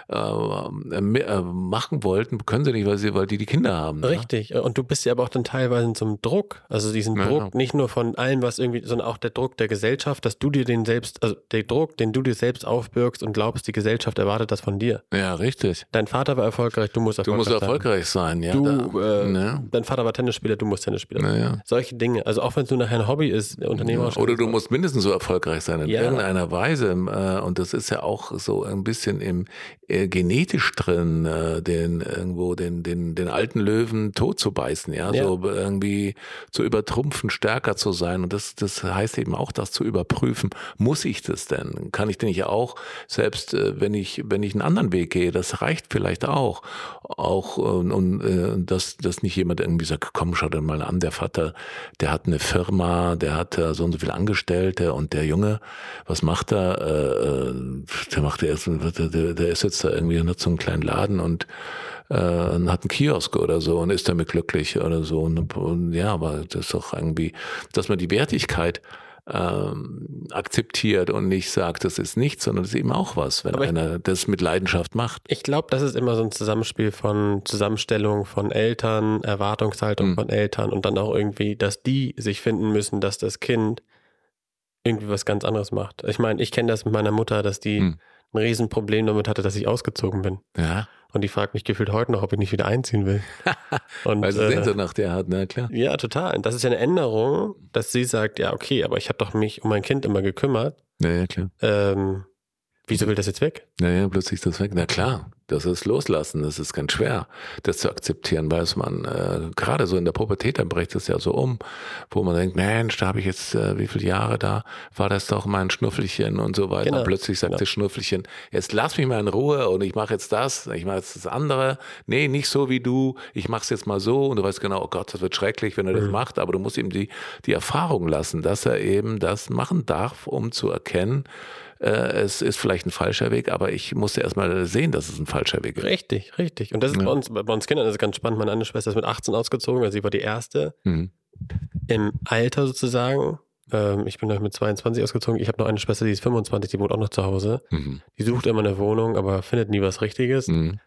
äh, äh, machen wollten, können sie nicht, weil sie, weil die die Kinder haben. Ne? Richtig. Und du bist ja aber auch dann teilweise in so einem Druck, also diesen ja. Druck nicht nur von allem, was irgendwie, sondern auch der Druck der Gesellschaft, dass du dir den selbst, also der Druck, den du dir selbst aufbürgst und glaubst, die Gesellschaft erwartet das von dir. Ja, richtig. Dein Vater war erfolgreich, du musst erfolgreich sein. Du musst erfolgreich sein, sein ja. Du, äh, ne? Dein Vater war Tennisspieler, du musst Tennisspieler sein. Ja. Solche Dinge. Also auch wenn es nur nachher ein Hobby ist, Unternehmer. Ja. Oder du musst mindestens so erfolgreich sein in irgendeiner Weise. Äh, und das ist ja auch so ein bisschen im äh, genetisch drin, äh, den irgendwo den, den, den alten Löwen tot zu beißen, ja? ja, so irgendwie zu übertrumpfen, stärker zu sein. Und das, das heißt eben auch, das zu überprüfen. Muss ich das denn? Kann ich denn nicht auch, selbst äh, wenn ich, wenn ich einen anderen Weg gehe, das reicht vielleicht auch. Auch, und, und äh, dass, dass nicht jemand irgendwie sagt, komm, schau dir mal an, der Vater, der hat eine Firma, der hat so und so viele Angestellte und der Junge, was macht er? Äh, äh der macht erst der, der ist jetzt da irgendwie in so einem kleinen Laden und äh, hat einen Kiosk oder so und ist damit glücklich oder so. Und, und ja, aber das ist doch irgendwie, dass man die Wertigkeit ähm, akzeptiert und nicht sagt, das ist nichts, sondern das ist eben auch was, wenn Aber einer das mit Leidenschaft macht. Ich glaube, das ist immer so ein Zusammenspiel von Zusammenstellung von Eltern, Erwartungshaltung mhm. von Eltern und dann auch irgendwie, dass die sich finden müssen, dass das Kind irgendwie was ganz anderes macht. Ich meine, ich kenne das mit meiner Mutter, dass die mhm ein Riesenproblem damit hatte, dass ich ausgezogen bin. Ja. Und die fragt mich gefühlt heute noch, ob ich nicht wieder einziehen will. Und, Weil sie äh, nach der hat, na klar. Ja, total. Und das ist ja eine Änderung, dass sie sagt, ja, okay, aber ich habe doch mich um mein Kind immer gekümmert. Ja, ja, klar. Ähm, wieso will das jetzt weg? Naja, plötzlich ist das weg. Na klar. Das ist loslassen, das ist ganz schwer, das zu akzeptieren, weil es man äh, gerade so in der Pubertät, dann bricht es ja so um, wo man denkt, Mensch, da habe ich jetzt äh, wie viele Jahre da, war das doch mein Schnuffelchen und so weiter. Genau. Und plötzlich sagt genau. das Schnuffelchen, jetzt lass mich mal in Ruhe und ich mache jetzt das, ich mache jetzt das andere. Nee, nicht so wie du, ich mache es jetzt mal so und du weißt genau, oh Gott, das wird schrecklich, wenn er mhm. das macht, aber du musst ihm die, die Erfahrung lassen, dass er eben das machen darf, um zu erkennen, es ist vielleicht ein falscher Weg, aber ich musste erstmal sehen, dass es ein falscher Weg ist. Richtig, richtig. Und das ist ja. bei uns, bei uns Kindern das ist ganz spannend. Meine andere Schwester ist mit 18 ausgezogen, weil sie war die erste mhm. im Alter sozusagen. Ähm, ich bin mit 22 ausgezogen. Ich habe noch eine Schwester, die ist 25, die wohnt auch noch zu Hause. Mhm. Die sucht immer eine Wohnung, aber findet nie was Richtiges. Mhm.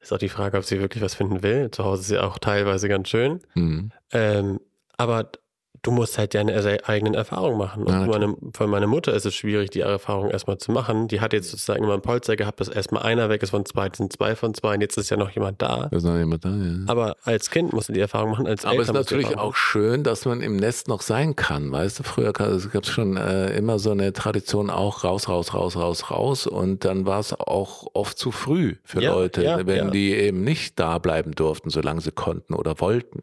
Ist auch die Frage, ob sie wirklich was finden will. Zu Hause ist sie auch teilweise ganz schön. Mhm. Ähm, aber du musst halt deine eigenen Erfahrungen machen. Und ja, meine, für meine Mutter ist es schwierig, die Erfahrung erstmal zu machen. Die hat jetzt sozusagen immer einen Polster gehabt, dass erstmal einer weg ist von zwei, sind zwei von zwei und jetzt ist ja noch jemand da. ist noch jemand da, ja. Aber als Kind musst du die Erfahrung machen, als Aber es ist natürlich auch schön, dass man im Nest noch sein kann. Weißt du, früher gab es schon äh, immer so eine Tradition auch raus, raus, raus, raus, raus. Und dann war es auch oft zu früh für ja, Leute, ja, wenn die eben nicht da bleiben durften, solange sie konnten oder wollten.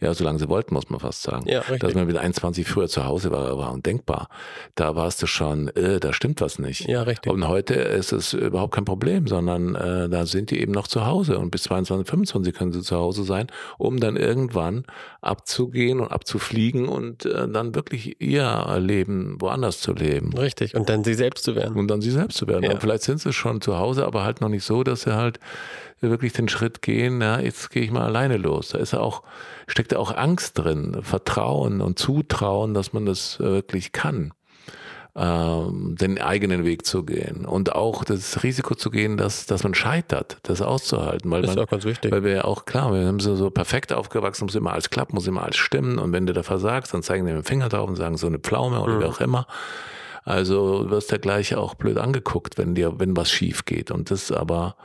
Ja, solange sie wollten, muss man fast sagen. Ja, richtig. Dass man mit 21 früher zu Hause war, war undenkbar. Da warst du schon, äh, da stimmt was nicht. Ja, richtig. Und heute ist es überhaupt kein Problem, sondern äh, da sind die eben noch zu Hause und bis 22, 25 können sie zu Hause sein, um dann irgendwann abzugehen und abzufliegen und äh, dann wirklich ihr Leben woanders zu leben. Richtig. Und dann sie selbst zu werden. Und dann sie selbst zu werden. Ja. Und vielleicht sind sie schon zu Hause, aber halt noch nicht so, dass sie halt wirklich den Schritt gehen, ja, jetzt gehe ich mal alleine los. Da ist auch, steckt ja auch Angst drin, Vertrauen und Zutrauen, dass man das wirklich kann, ähm, den eigenen Weg zu gehen und auch das Risiko zu gehen, dass, dass man scheitert, das auszuhalten. Weil das ist man, auch ganz wichtig. Weil wir ja auch, klar, wir haben so, so perfekt aufgewachsen, muss immer alles klappen, muss immer alles stimmen und wenn du da versagst, dann zeigen die mit dem Finger drauf und sagen so eine Pflaume oder mhm. wie auch immer. Also wirst du gleich auch blöd angeguckt, wenn dir, wenn was schief geht. Und das aber,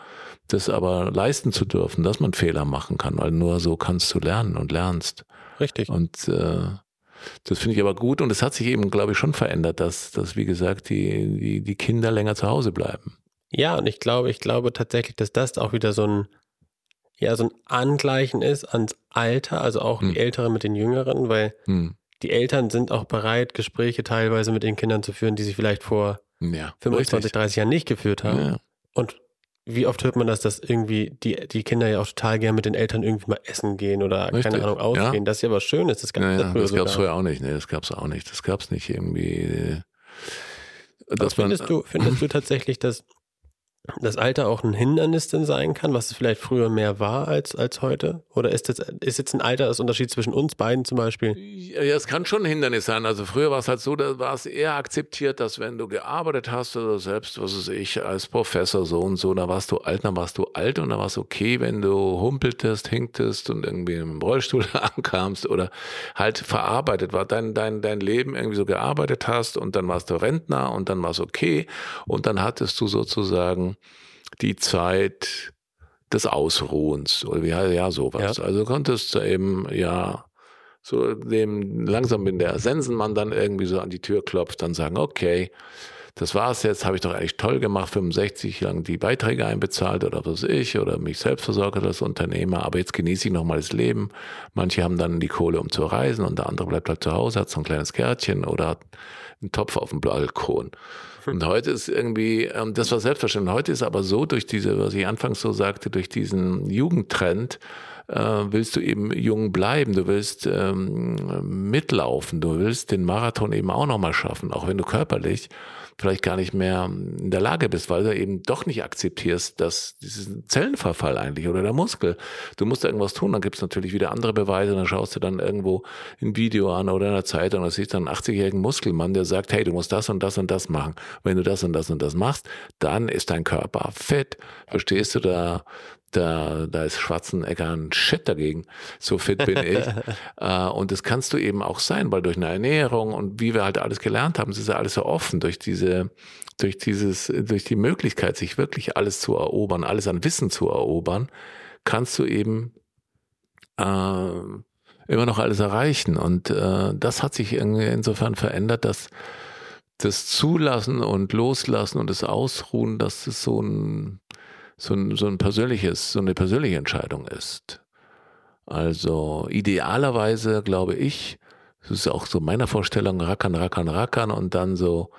das aber leisten zu dürfen, dass man Fehler machen kann, weil nur so kannst du lernen und lernst. Richtig. Und äh, das finde ich aber gut und es hat sich eben, glaube ich, schon verändert, dass, dass wie gesagt, die, die, die Kinder länger zu Hause bleiben. Ja, und ich glaube, ich glaube tatsächlich, dass das auch wieder so ein, ja, so ein Angleichen ist ans Alter, also auch hm. die Älteren mit den Jüngeren, weil hm. die Eltern sind auch bereit, Gespräche teilweise mit den Kindern zu führen, die sie vielleicht vor ja, 25, richtig. 30 Jahren nicht geführt haben. Ja. Und wie oft hört man das, dass irgendwie die, die Kinder ja auch total gern mit den Eltern irgendwie mal essen gehen oder Richtig. keine Ahnung ausgehen. Ja. Das ist ja was Schönes. Das gab es ja, ja, Das gab es früher auch nicht. Nee, das gab es auch nicht. Das gab es nicht irgendwie. Dass findest, man, du, findest du tatsächlich, dass das Alter auch ein Hindernis denn sein kann, was es vielleicht früher mehr war als, als heute? Oder ist, das, ist jetzt ein Alter das Unterschied zwischen uns beiden zum Beispiel? Ja, es kann schon ein Hindernis sein. Also früher war es halt so, da war es eher akzeptiert, dass wenn du gearbeitet hast oder selbst, was weiß ich, als Professor so und so, da warst du alt, dann warst du alt und da war es okay, wenn du humpeltest, hinktest und irgendwie im Rollstuhl ankamst oder halt verarbeitet war, dein, dein, dein Leben irgendwie so gearbeitet hast und dann warst du Rentner und dann war es okay und dann hattest du sozusagen die Zeit des Ausruhens oder wie heißt ja sowas. Ja. Also konntest du eben ja so dem langsam wenn der Sensenmann dann irgendwie so an die Tür klopft, dann sagen, okay, das war's jetzt, habe ich doch eigentlich toll gemacht, 65 lang die Beiträge einbezahlt oder was ich oder mich selbst versorgt als Unternehmer, aber jetzt genieße ich nochmal das Leben. Manche haben dann die Kohle, um zu reisen und der andere bleibt halt zu Hause, hat so ein kleines Gärtchen oder hat einen Topf auf dem Balkon. Und heute ist irgendwie, ähm, das war selbstverständlich. Heute ist aber so durch diese, was ich anfangs so sagte, durch diesen Jugendtrend, äh, willst du eben jung bleiben, du willst ähm, mitlaufen, du willst den Marathon eben auch nochmal schaffen, auch wenn du körperlich vielleicht gar nicht mehr in der Lage bist, weil du eben doch nicht akzeptierst, dass diesen Zellenverfall eigentlich oder der Muskel, du musst irgendwas tun, dann gibt es natürlich wieder andere Beweise, dann schaust du dann irgendwo ein Video an oder in der Zeitung, da siehst du einen 80-jährigen Muskelmann, der sagt, hey, du musst das und das und das machen. Wenn du das und das und das machst, dann ist dein Körper fit. Verstehst du, da da, da ist Schwarzenegger ein Shit dagegen. So fit bin ich. äh, und das kannst du eben auch sein, weil durch eine Ernährung und wie wir halt alles gelernt haben, es ist ja alles so offen durch diese, durch dieses, durch die Möglichkeit, sich wirklich alles zu erobern, alles an Wissen zu erobern, kannst du eben äh, immer noch alles erreichen. Und äh, das hat sich insofern verändert, dass das Zulassen und Loslassen und das Ausruhen, dass es so ein so ein, so ein persönliches, so eine persönliche Entscheidung ist. Also idealerweise glaube ich, das ist auch so meiner Vorstellung, rackern, rackern, rackern und dann so,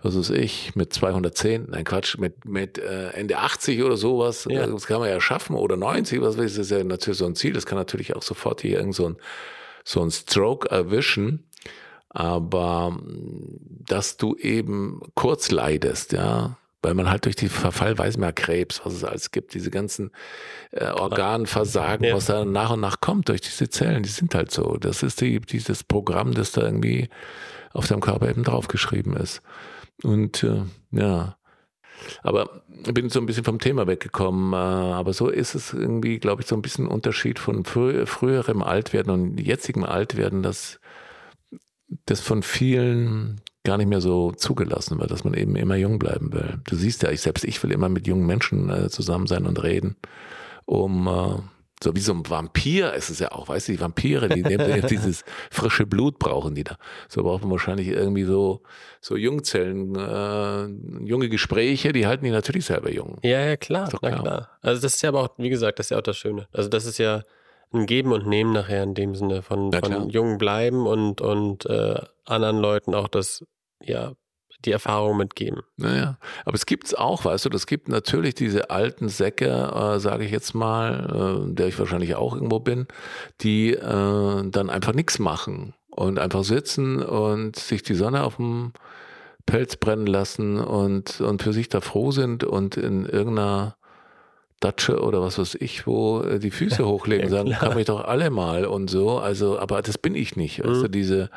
was weiß ich, mit 210, nein Quatsch, mit, mit äh, Ende 80 oder sowas, ja. das kann man ja schaffen, oder 90, was weiß ich, das ist ja natürlich so ein Ziel, das kann natürlich auch sofort hier irgend so ein, so ein Stroke erwischen, aber dass du eben kurz leidest, ja, weil man halt durch die Verfall weiß ja Krebs, was es alles gibt, diese ganzen äh, Organversagen, ja. was da nach und nach kommt durch diese Zellen, die sind halt so. Das ist die, dieses Programm, das da irgendwie auf deinem Körper eben draufgeschrieben ist. Und äh, ja, aber ich bin so ein bisschen vom Thema weggekommen. Äh, aber so ist es irgendwie, glaube ich, so ein bisschen Unterschied von frü früherem Altwerden und jetzigem Altwerden, dass das von vielen gar nicht mehr so zugelassen wird, dass man eben immer jung bleiben will. Du siehst ja, ich selbst, ich will immer mit jungen Menschen äh, zusammen sein und reden, um äh, so wie so ein Vampir ist es ja auch, weißt du, die Vampire, die nehmen dieses frische Blut brauchen die da. So braucht man wahrscheinlich irgendwie so, so Jungzellen, äh, junge Gespräche, die halten die natürlich selber jung. Ja, ja, klar, klar. Klar. Also das ist ja aber auch, wie gesagt, das ist ja auch das Schöne. Also das ist ja ein Geben und Nehmen nachher in dem Sinne von, von jung bleiben und, und äh, anderen Leuten auch das, ja, die Erfahrung mitgeben. Naja, aber es gibt's auch, weißt du, das gibt natürlich diese alten Säcke, äh, sage ich jetzt mal, äh, der ich wahrscheinlich auch irgendwo bin, die äh, dann einfach nichts machen und einfach sitzen und sich die Sonne auf dem Pelz brennen lassen und, und für sich da froh sind und in irgendeiner Datsche oder was weiß ich, wo äh, die Füße hochlegen, ja, sagen, kann mich doch alle mal und so. Also, aber das bin ich nicht. Mhm. Also diese,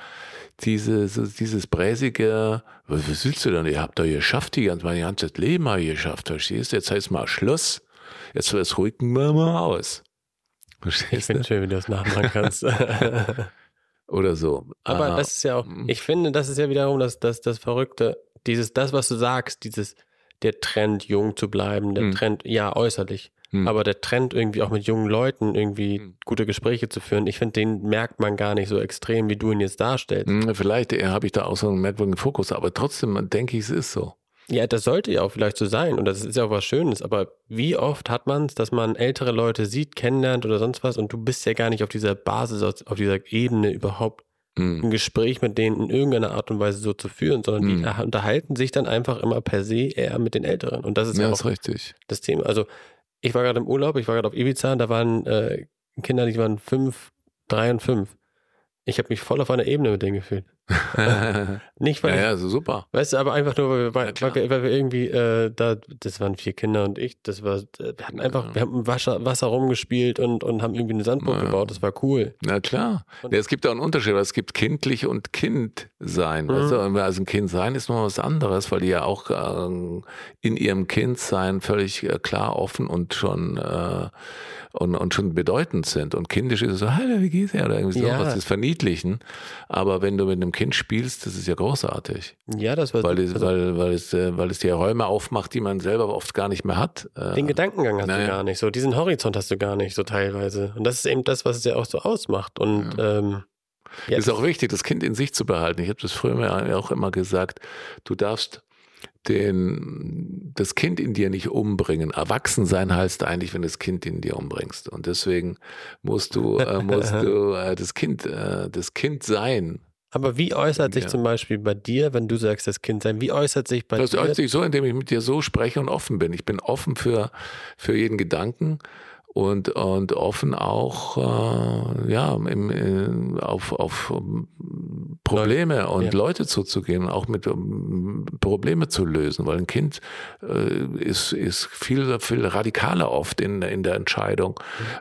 diese, so, dieses bräsige, was, was willst du denn? Ihr habt doch geschafft, die ganze, mein ganzes Leben mal geschafft, verstehst du? Jetzt heißt mal Schluss. Jetzt, jetzt ruhigen wir mal aus. Verstehst ich finde schön, wie du das nachmachen kannst. oder so. Aber ah, das ist ja auch, mhm. ich finde, das ist ja wiederum das, das, das Verrückte, dieses, das, was du sagst, dieses, der Trend, jung zu bleiben, der hm. Trend, ja, äußerlich. Hm. Aber der Trend, irgendwie auch mit jungen Leuten irgendwie hm. gute Gespräche zu führen, ich finde, den merkt man gar nicht so extrem, wie du ihn jetzt darstellst. Hm, vielleicht habe ich da auch so einen merkwürdigen Fokus, aber trotzdem denke ich, es ist so. Ja, das sollte ja auch vielleicht so sein und das ist ja auch was Schönes, aber wie oft hat man es, dass man ältere Leute sieht, kennenlernt oder sonst was und du bist ja gar nicht auf dieser Basis, auf dieser Ebene überhaupt ein Gespräch mit denen in irgendeiner Art und Weise so zu führen, sondern die unterhalten sich dann einfach immer per se eher mit den Älteren. Und das ist ja, ja auch ist richtig. das Thema. Also ich war gerade im Urlaub, ich war gerade auf Ibiza, da waren äh, Kinder, die waren fünf, drei und fünf. Ich habe mich voll auf einer Ebene mit denen gefühlt. nicht weil ja, ja, so super. Weißt du, aber einfach nur, weil wir, weil, ja, weil wir irgendwie äh, da, das waren vier Kinder und ich, das war, wir hatten einfach, ja. wir haben Wasser, Wasser rumgespielt und, und haben irgendwie eine Sandburg gebaut, das war cool. Na klar. Ja, es gibt auch einen Unterschied, weil es gibt kindlich und Kind sein. Mhm. Weißt du? Also ein Kind sein ist noch was anderes, weil die ja auch äh, in ihrem Kindsein völlig äh, klar offen und schon äh, und, und schon bedeutend sind. Und kindisch ist es so, hallo, wie geht's dir? Oder irgendwie so, was ist verniedlichen. Aber wenn du mit einem Kind spielst, das ist ja großartig. Ja, das war weil, es, also, weil, weil, es, äh, weil es dir Räume aufmacht, die man selber oft gar nicht mehr hat. Äh, Den Gedankengang hast naja. du gar nicht so, diesen Horizont hast du gar nicht so teilweise. Und das ist eben das, was es ja auch so ausmacht. Und ja. ähm, ja, ist auch wichtig, das Kind in sich zu behalten. Ich habe das früher auch immer gesagt. Du darfst den, das Kind in dir nicht umbringen. Erwachsen sein heißt eigentlich, wenn du das Kind in dir umbringst. Und deswegen musst du, äh, musst du äh, das Kind, äh, das Kind sein. Aber wie äußert sich zum Beispiel bei dir, wenn du sagst, das Kind sein, wie äußert sich bei das dir? Das äußert sich so, indem ich mit dir so spreche und offen bin. Ich bin offen für, für jeden Gedanken und, und offen auch äh, ja, im, in, auf, auf Probleme Leute, und ja. Leute zuzugehen, auch mit um, Probleme zu lösen, weil ein Kind äh, ist, ist viel, viel radikaler oft in, in der Entscheidung.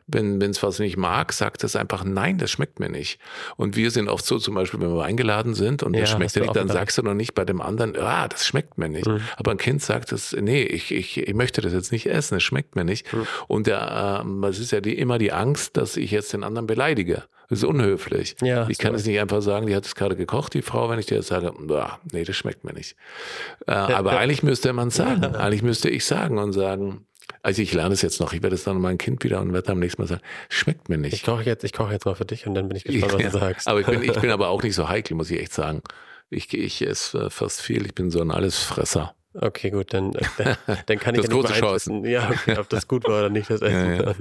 Mhm. Wenn es was nicht mag, sagt es einfach, nein, das schmeckt mir nicht. Und wir sind oft so, zum Beispiel, wenn wir eingeladen sind und ja, das schmeckt dir nicht, dann sagst du noch nicht bei dem anderen, ah, das schmeckt mir nicht. Mhm. Aber ein Kind sagt es, nee, ich, ich, ich möchte das jetzt nicht essen, es schmeckt mir nicht. Mhm. Und der, äh, es ist ja die, immer die Angst, dass ich jetzt den anderen beleidige. Das ist unhöflich. Ja, ich kann es nicht einfach sagen, die hat es gerade gekocht, die Frau, wenn ich dir jetzt sage, nee, das schmeckt mir nicht. Äh, aber eigentlich müsste man sagen, eigentlich müsste ich sagen und sagen, also ich lerne es jetzt noch, ich werde es dann mein Kind wieder und werde am nächsten Mal sagen, schmeckt mir nicht. Ich koche jetzt, ich koche jetzt mal für dich und dann bin ich gespannt, was du sagst. Aber ich bin, ich bin aber auch nicht so heikel, muss ich echt sagen. Ich, ich esse fast viel, ich bin so ein Allesfresser. Okay, gut, dann, dann, dann kann ich das ja große Chancen. Ja, okay, ob das gut war oder nicht, das Essen. Ja, ja.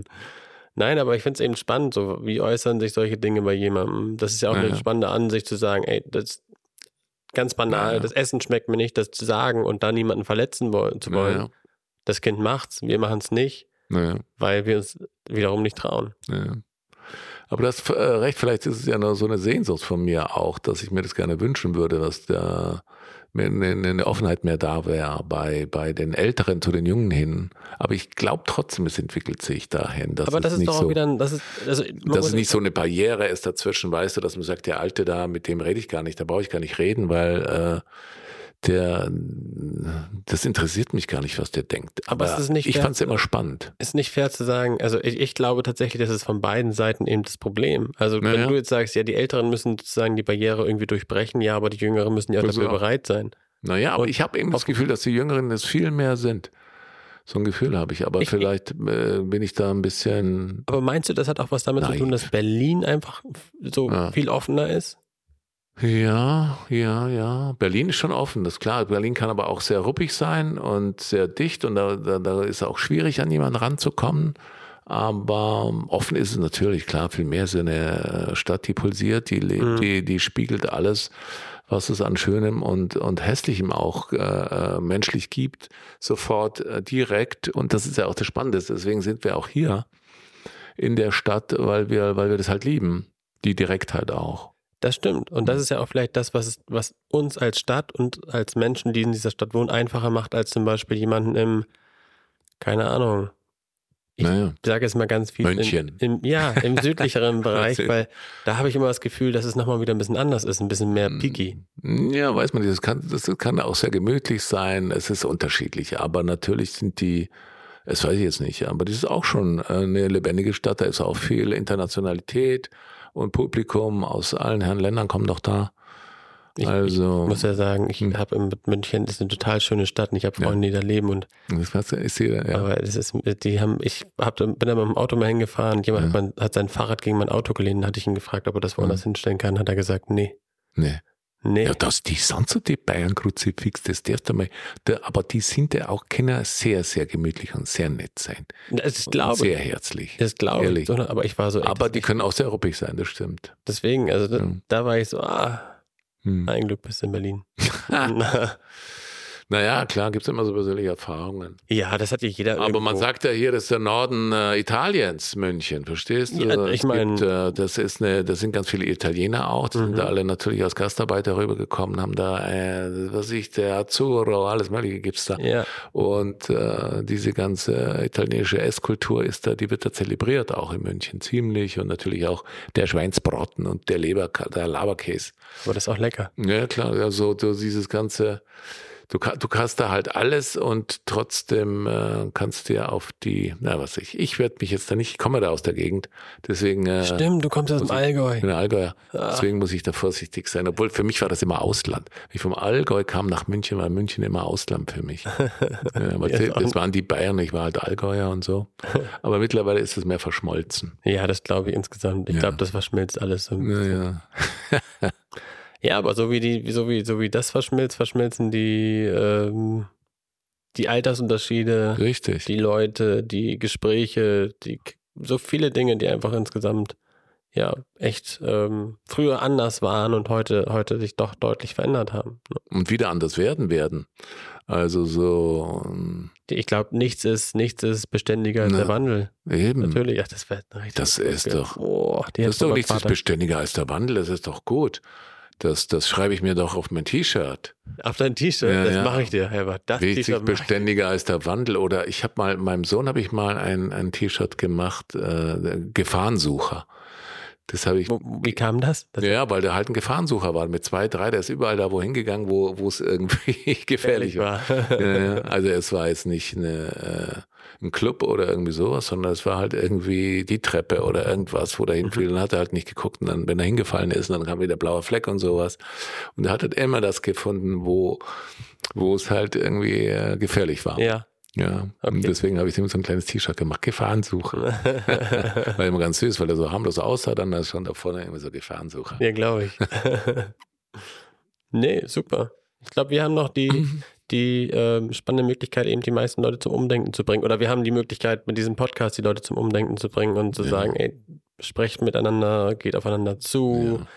Nein, aber ich finde es eben spannend, so wie äußern sich solche Dinge bei jemandem. Das ist ja auch eine spannende Ansicht zu sagen, ey, das ist ganz banal, das Essen schmeckt mir nicht, das zu sagen und dann niemanden verletzen wollen, zu wollen. Das Kind macht's, wir machen es nicht, weil wir uns wiederum nicht trauen. Aber das äh, recht, vielleicht ist es ja noch so eine Sehnsucht von mir auch, dass ich mir das gerne wünschen würde, dass der eine, eine Offenheit mehr da wäre bei, bei den Älteren zu den Jungen hin. Aber ich glaube trotzdem, es entwickelt sich dahin. Aber das ist doch so, auch wieder, ein, das ist, also, dass es nicht so eine Barriere ist dazwischen, weißt du, dass man sagt, der Alte da, mit dem rede ich gar nicht, da brauche ich gar nicht reden, weil äh, der, das interessiert mich gar nicht, was der denkt. Aber, Aber ich fand es immer spannend. Ist nicht fair zu sagen, also ich, ich glaube tatsächlich, das ist von beiden Seiten eben das Problem. Also naja. wenn du jetzt sagst, ja, die Älteren müssen sozusagen die Barriere irgendwie durchbrechen, ja, aber die Jüngeren müssen ja auch dafür bereit sein. Naja, aber Und ich habe eben das Gefühl, dass die Jüngeren es viel mehr sind. So ein Gefühl habe ich, aber ich, vielleicht äh, bin ich da ein bisschen. Aber meinst du, das hat auch was damit naiv. zu tun, dass Berlin einfach so ja. viel offener ist? Ja, ja, ja. Berlin ist schon offen, das ist klar. Berlin kann aber auch sehr ruppig sein und sehr dicht und da, da, da ist es auch schwierig, an jemanden ranzukommen. Aber offen ist es natürlich, klar, viel mehr so eine äh, Stadt, die pulsiert, die lebt, mhm. die, die spiegelt alles, was es an Schönem und, und Hässlichem auch äh, äh, menschlich gibt, sofort äh, direkt. Und das ist ja auch das Spannende. Deswegen sind wir auch hier in der Stadt, weil wir, weil wir das halt lieben. Die Direktheit auch. Das stimmt. Und das ist ja auch vielleicht das, was, was uns als Stadt und als Menschen, die in dieser Stadt wohnen, einfacher macht, als zum Beispiel jemanden im, keine Ahnung, ich naja. sage jetzt mal ganz viel. München. In, im, ja, im südlicheren Bereich, weil da habe ich immer das Gefühl, dass es nochmal wieder ein bisschen anders ist, ein bisschen mehr picky. Ja, weiß man nicht. Das kann, das kann auch sehr gemütlich sein. Es ist unterschiedlich. Aber natürlich sind die, das weiß ich jetzt nicht, aber das ist auch schon eine lebendige Stadt. Da ist auch viel Internationalität und Publikum aus allen Herren Ländern kommen doch da. Ich, also, ich muss ja sagen, ich hm. habe in München, das ist eine total schöne Stadt und ich habe Freunde, ja. die da leben und das ist jeder, ja. aber es ist, die haben, ich hab, bin da mit dem Auto mal hingefahren, jemand ja. hat, hat, sein Fahrrad gegen mein Auto gelehnt, hatte ich ihn gefragt, ob er das woanders ja. hinstellen kann, hat er gesagt, nee. Nee. Nee. Ja, das, die sind so die Bayern-Kruzifix, das darfst du mal. Aber die sind ja auch, können sehr, sehr gemütlich und sehr nett sein. Das glaube Sehr herzlich. Das glaube ich. So, aber ich war so. Aber die können auch sehr ruppig sein, das stimmt. Deswegen, also da, hm. da war ich so, ah, hm. ein Glück bist du in Berlin. Naja, klar, gibt es immer so persönliche Erfahrungen. Ja, das hat ja jeder. Aber irgendwo. man sagt ja hier, das ist der Norden äh, Italiens, München, verstehst du? Ja, ich meine, äh, das ist eine, das sind ganz viele Italiener auch, die mhm. sind da alle natürlich als Gastarbeiter rübergekommen, haben da, äh, was ich, der Azzurro, alles Mögliche gibt's da. Ja. Und äh, diese ganze italienische Esskultur ist da, die wird da zelebriert, auch in München ziemlich und natürlich auch der Schweinsbraten und der Leber, der Laberkäse. Aber das auch lecker. Ja, klar, also dieses ganze du, du hast da halt alles und trotzdem äh, kannst du ja auf die, na was ich, ich werde mich jetzt da nicht, ich komme da aus der Gegend, deswegen. Äh, Stimmt, du kommst aus dem Allgäu. Ich bin Allgäuer, ah. deswegen muss ich da vorsichtig sein. Obwohl für mich war das immer Ausland. Ich vom Allgäu kam nach München, war München immer Ausland für mich. ja, aber das, das waren die Bayern, ich war halt Allgäuer und so. Aber mittlerweile ist es mehr verschmolzen. Ja, das glaube ich insgesamt. Ich ja. glaube, das verschmilzt alles so. Ja, ja. Ja, aber so wie die, so wie, so wie das verschmilzt, verschmilzen die, ähm, die Altersunterschiede, Richtig. die Leute, die Gespräche, die so viele Dinge, die einfach insgesamt ja echt ähm, früher anders waren und heute, heute sich doch deutlich verändert haben. Ne? Und wieder anders werden werden. Also so. Ähm, ich glaube, nichts ist, nichts ist beständiger als ne, der Wandel. Eben. Natürlich, ach, das wäre richtig. Das ist doch. Oh, das ist doch nichts ist beständiger als der Wandel, das ist doch gut. Das, das schreibe ich mir doch auf mein T-Shirt. Auf dein T-Shirt? Ja, das ja. mache ich dir, Herbert. Das Richtig beständiger als der Wandel. Oder ich habe mal, meinem Sohn habe ich mal ein, ein T-Shirt gemacht, äh, Gefahrensucher. Das habe ich. Wie kam das? das? Ja, weil der halt ein Gefahrensucher war. Mit zwei, drei, der ist überall da wohin gegangen, wo, wo es irgendwie gefährlich war. ja, also es war jetzt nicht eine, äh, ein Club oder irgendwie sowas, sondern es war halt irgendwie die Treppe oder irgendwas, wo der hinfiel. Mhm. Dann hat er halt nicht geguckt und dann, wenn er hingefallen ist, dann kam wieder blauer Fleck und sowas. Und er hat halt immer das gefunden, wo, wo es halt irgendwie äh, gefährlich war. Ja. Ja, okay. deswegen habe ich ihm so ein kleines T-Shirt gemacht, Gefahrensuche. war immer ganz süß, weil er so harmlos aussah, dann da stand da vorne immer so Gefahrensuche. Ja, glaube ich. nee, super. Ich glaube, wir haben noch die, mhm die äh, spannende Möglichkeit, eben die meisten Leute zum Umdenken zu bringen. Oder wir haben die Möglichkeit, mit diesem Podcast die Leute zum Umdenken zu bringen und zu ja. sagen, ey, sprecht miteinander, geht aufeinander zu. Ja.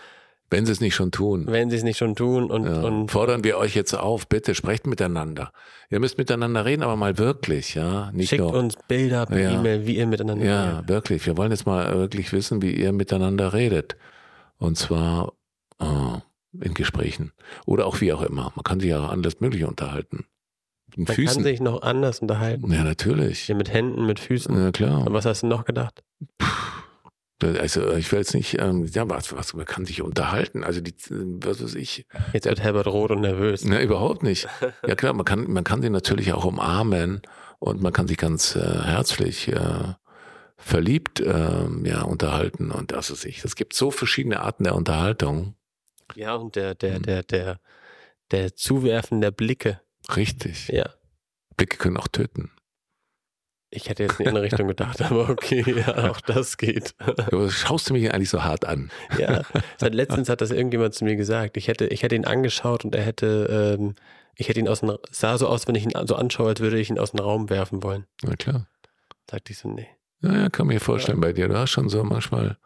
Wenn sie es nicht schon tun. Wenn sie es nicht schon tun und, ja. und fordern wir euch jetzt auf, bitte sprecht miteinander. Ihr müsst miteinander reden, aber mal wirklich, ja. Nicht Schickt nur. uns Bilder per ja. E-Mail, wie ihr miteinander ja, redet. Ja, wirklich. Wir wollen jetzt mal wirklich wissen, wie ihr miteinander redet. Und zwar oh, in Gesprächen. Oder auch wie auch immer. Man kann sich ja alles Mögliche unterhalten. Mit Man Füßen. kann sich noch anders unterhalten. Ja, natürlich. Ja, mit Händen, mit Füßen. Ja, klar. Und was hast du noch gedacht? Also ich will jetzt nicht, ähm, ja, was, was, man kann sich unterhalten. Also die, was weiß ich. Jetzt wird Herbert rot und nervös. Na, überhaupt nicht. Ja klar, man kann, man kann sie natürlich auch umarmen und man kann sich ganz äh, herzlich äh, verliebt äh, ja, unterhalten und das ist ich. Es gibt so verschiedene Arten der Unterhaltung. Ja, und der, der, mhm. der, der, der Zuwerfen der Blicke. Richtig. Ja. Blicke können auch töten. Ich hätte jetzt in eine Richtung gedacht, aber okay, ja, auch das geht. Du schaust du mich eigentlich so hart an. Ja, seit letztens hat das irgendjemand zu mir gesagt. Ich hätte, ich hätte ihn angeschaut und er hätte, ähm, ich hätte ihn aus dem, sah so aus, wenn ich ihn so anschaue, als würde ich ihn aus dem Raum werfen wollen. Na klar. Sagte ich so, nee. Naja, kann mir vorstellen ja. bei dir. Du hast schon so manchmal,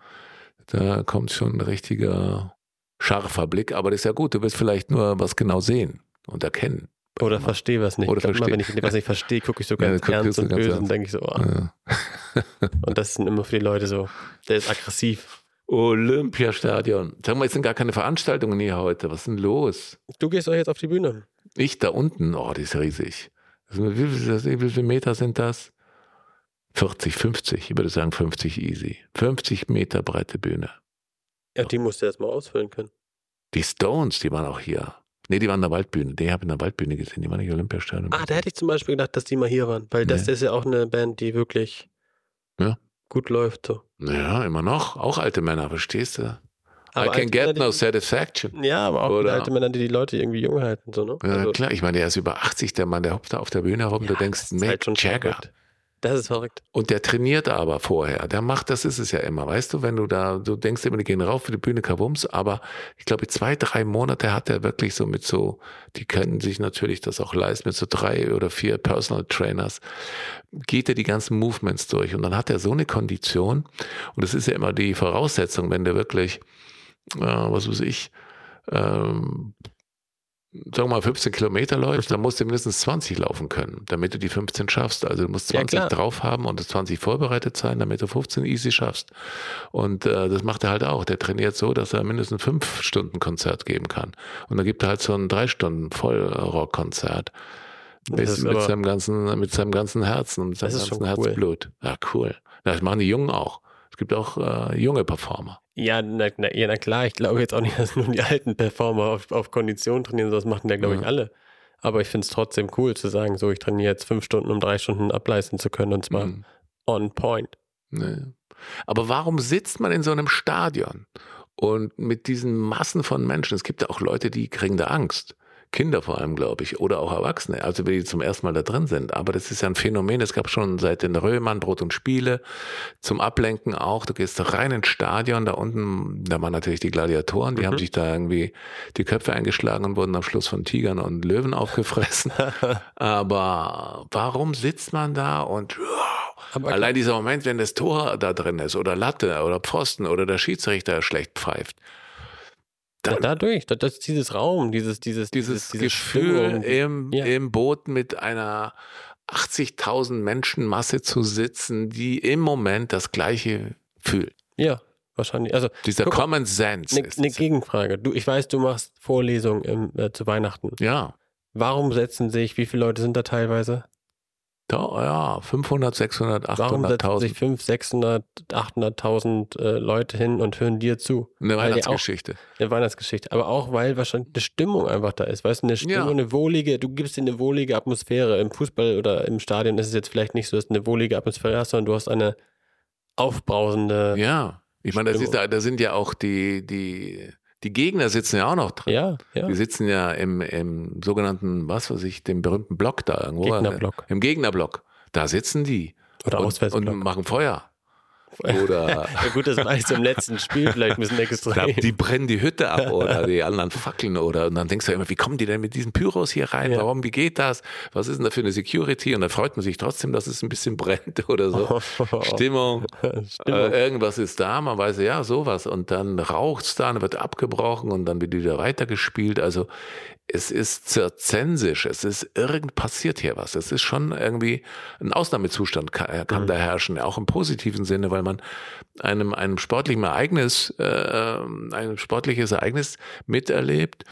da kommt schon ein richtiger scharfer Blick, aber das ist ja gut, du wirst vielleicht nur was genau sehen und erkennen. Oder verstehe was nicht. Oder ich wenn ich was nicht verstehe, gucke ich so ganz ja, ernst und ganz böse ernst. und denke ich so, oh. ja. und das sind immer für die Leute so, der ist aggressiv. Olympiastadion. Sag mal, es sind gar keine Veranstaltungen hier heute. Was ist denn los? Du gehst doch jetzt auf die Bühne. Ich da unten? Oh, die ist riesig. Viel, wie viele Meter sind das? 40, 50. Ich würde sagen 50 easy. 50 Meter breite Bühne. Ja, die musst du erstmal ausfüllen können. Die Stones, die waren auch hier. Nee, die waren in der Waldbühne. Die habe ich in der Waldbühne gesehen. Die waren nicht Olympiastadion. Ah, da hätte ich zum Beispiel gedacht, dass die mal hier waren. Weil das, nee. ist ja auch eine Band, die wirklich ja. gut läuft. So. Ja, immer noch. Auch alte Männer, verstehst du? Aber I can get Männer, no satisfaction. Ja, aber auch Oder, alte Männer, die die Leute irgendwie jung halten. So, ne? Ja, also, klar. Ich meine, der ist über 80, der Mann, der hoppt da auf der Bühne herum. Ja, du denkst, Mick halt Jagger. Verrückt. Das ist verrückt. Und der trainiert aber vorher. Der macht, das ist es ja immer. Weißt du, wenn du da, du denkst immer, die gehen rauf für die Bühne, Kabums. Aber ich glaube, zwei, drei Monate hat er wirklich so mit so, die können sich natürlich das auch leisten, mit so drei oder vier Personal Trainers, geht er die ganzen Movements durch. Und dann hat er so eine Kondition. Und das ist ja immer die Voraussetzung, wenn der wirklich, äh, was weiß ich, ähm, sagen wir mal 15 Kilometer läufst, dann musst du mindestens 20 laufen können, damit du die 15 schaffst. Also du musst 20 ja, drauf haben und 20 vorbereitet sein, damit du 15 easy schaffst. Und äh, das macht er halt auch. Der trainiert so, dass er mindestens fünf Stunden Konzert geben kann. Und dann gibt er halt so ein drei Stunden Vollrockkonzert. Mit, mit seinem ganzen, mit seinem ganzen Herzen und seinem ganzen Herzblut. Cool. Ja, cool. Das machen die Jungen auch. Es gibt auch äh, junge Performer. Ja na, na, ja, na klar, ich glaube jetzt auch nicht, dass nur die alten Performer auf, auf Kondition trainieren, das machen ja, glaube ich, alle. Aber ich finde es trotzdem cool zu sagen, so, ich trainiere jetzt fünf Stunden, um drei Stunden ableisten zu können und zwar mhm. on point. Nee. Aber warum sitzt man in so einem Stadion und mit diesen Massen von Menschen? Es gibt ja auch Leute, die kriegen da Angst. Kinder vor allem, glaube ich, oder auch Erwachsene, also wenn die zum ersten Mal da drin sind. Aber das ist ja ein Phänomen, es gab schon seit den Römern Brot und Spiele, zum Ablenken auch. Du gehst rein ins Stadion, da unten, da waren natürlich die Gladiatoren, die mhm. haben sich da irgendwie die Köpfe eingeschlagen und wurden am Schluss von Tigern und Löwen aufgefressen. Aber warum sitzt man da und aber Allein dieser Moment, wenn das Tor da drin ist oder Latte oder Pfosten oder der Schiedsrichter schlecht pfeift, dann, dadurch, das, dieses Raum, dieses, dieses, dieses, dieses Gefühl im, ja. im Boot mit einer 80.000 Menschenmasse zu sitzen, die im Moment das Gleiche fühlt. Ja, wahrscheinlich. Also dieser guck, Common Sense. Eine ne Gegenfrage. Du, ich weiß, du machst Vorlesungen im, äh, zu Weihnachten. Ja. Warum setzen sich, wie viele Leute sind da teilweise? Ja, 500, 600, 800.000. Warum setzen sich 500, 600, 800.000 äh, Leute hin und hören dir zu? Eine Weihnachtsgeschichte. Auch, eine Weihnachtsgeschichte. Aber auch, weil wahrscheinlich eine Stimmung einfach da ist. Weißt du, eine Stimmung, ja. eine wohlige, du gibst dir eine wohlige Atmosphäre. Im Fußball oder im Stadion ist es jetzt vielleicht nicht so, dass du eine wohlige Atmosphäre hast, sondern du hast eine aufbrausende. Ja, ich meine, da, da sind ja auch die, die, die Gegner sitzen ja auch noch drin. Ja, ja. Die sitzen ja im, im sogenannten, was weiß ich, dem berühmten Block da irgendwo. Gegnerblock. Im Gegnerblock. Da sitzen die. Oder und, und machen Feuer. Oder ja gut, das war jetzt im letzten Spiel vielleicht ein bisschen extrem. Die brennen die Hütte ab oder die anderen fackeln oder und dann denkst du immer, wie kommen die denn mit diesen Pyros hier rein? Ja. Warum, wie geht das? Was ist denn da für eine Security? Und dann freut man sich trotzdem, dass es ein bisschen brennt oder so. Stimmung, Stimmung. Äh, irgendwas ist da, man weiß ja sowas und dann raucht's da, dann wird abgebrochen und dann wird wieder weitergespielt. Also es ist zirzensisch, es ist irgend passiert hier was. Es ist schon irgendwie ein Ausnahmezustand kann, kann mhm. da herrschen, auch im positiven Sinne, weil man einem einem sportlichen Ereignis, äh, ein sportliches Ereignis miterlebt,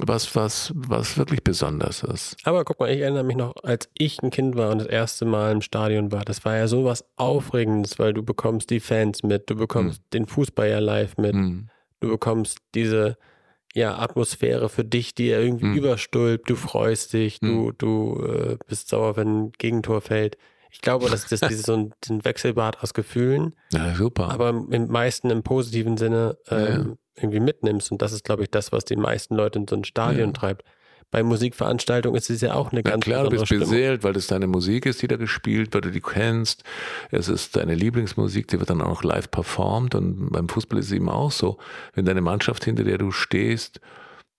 was was was wirklich besonders ist. Aber guck mal, ich erinnere mich noch, als ich ein Kind war und das erste Mal im Stadion war, das war ja so was Aufregendes, weil du bekommst die Fans mit, du bekommst mhm. den Fußball ja live mit, mhm. du bekommst diese ja, Atmosphäre für dich, die irgendwie hm. überstülpt, du freust dich, hm. du, du äh, bist sauer, wenn ein Gegentor fällt. Ich glaube, dass das dieses so ein, ein Wechselbad aus Gefühlen, ja, super. aber im meisten im positiven Sinne ähm, ja. irgendwie mitnimmst. Und das ist, glaube ich, das, was die meisten Leute in so ein Stadion ja. treibt bei Musikveranstaltungen ist es ja auch eine Na ganz klar, du bist Stimmung. beseelt, weil es deine Musik ist, die da gespielt wird, du die kennst. Es ist deine Lieblingsmusik, die wird dann auch live performt und beim Fußball ist es eben auch so. Wenn deine Mannschaft, hinter der du stehst,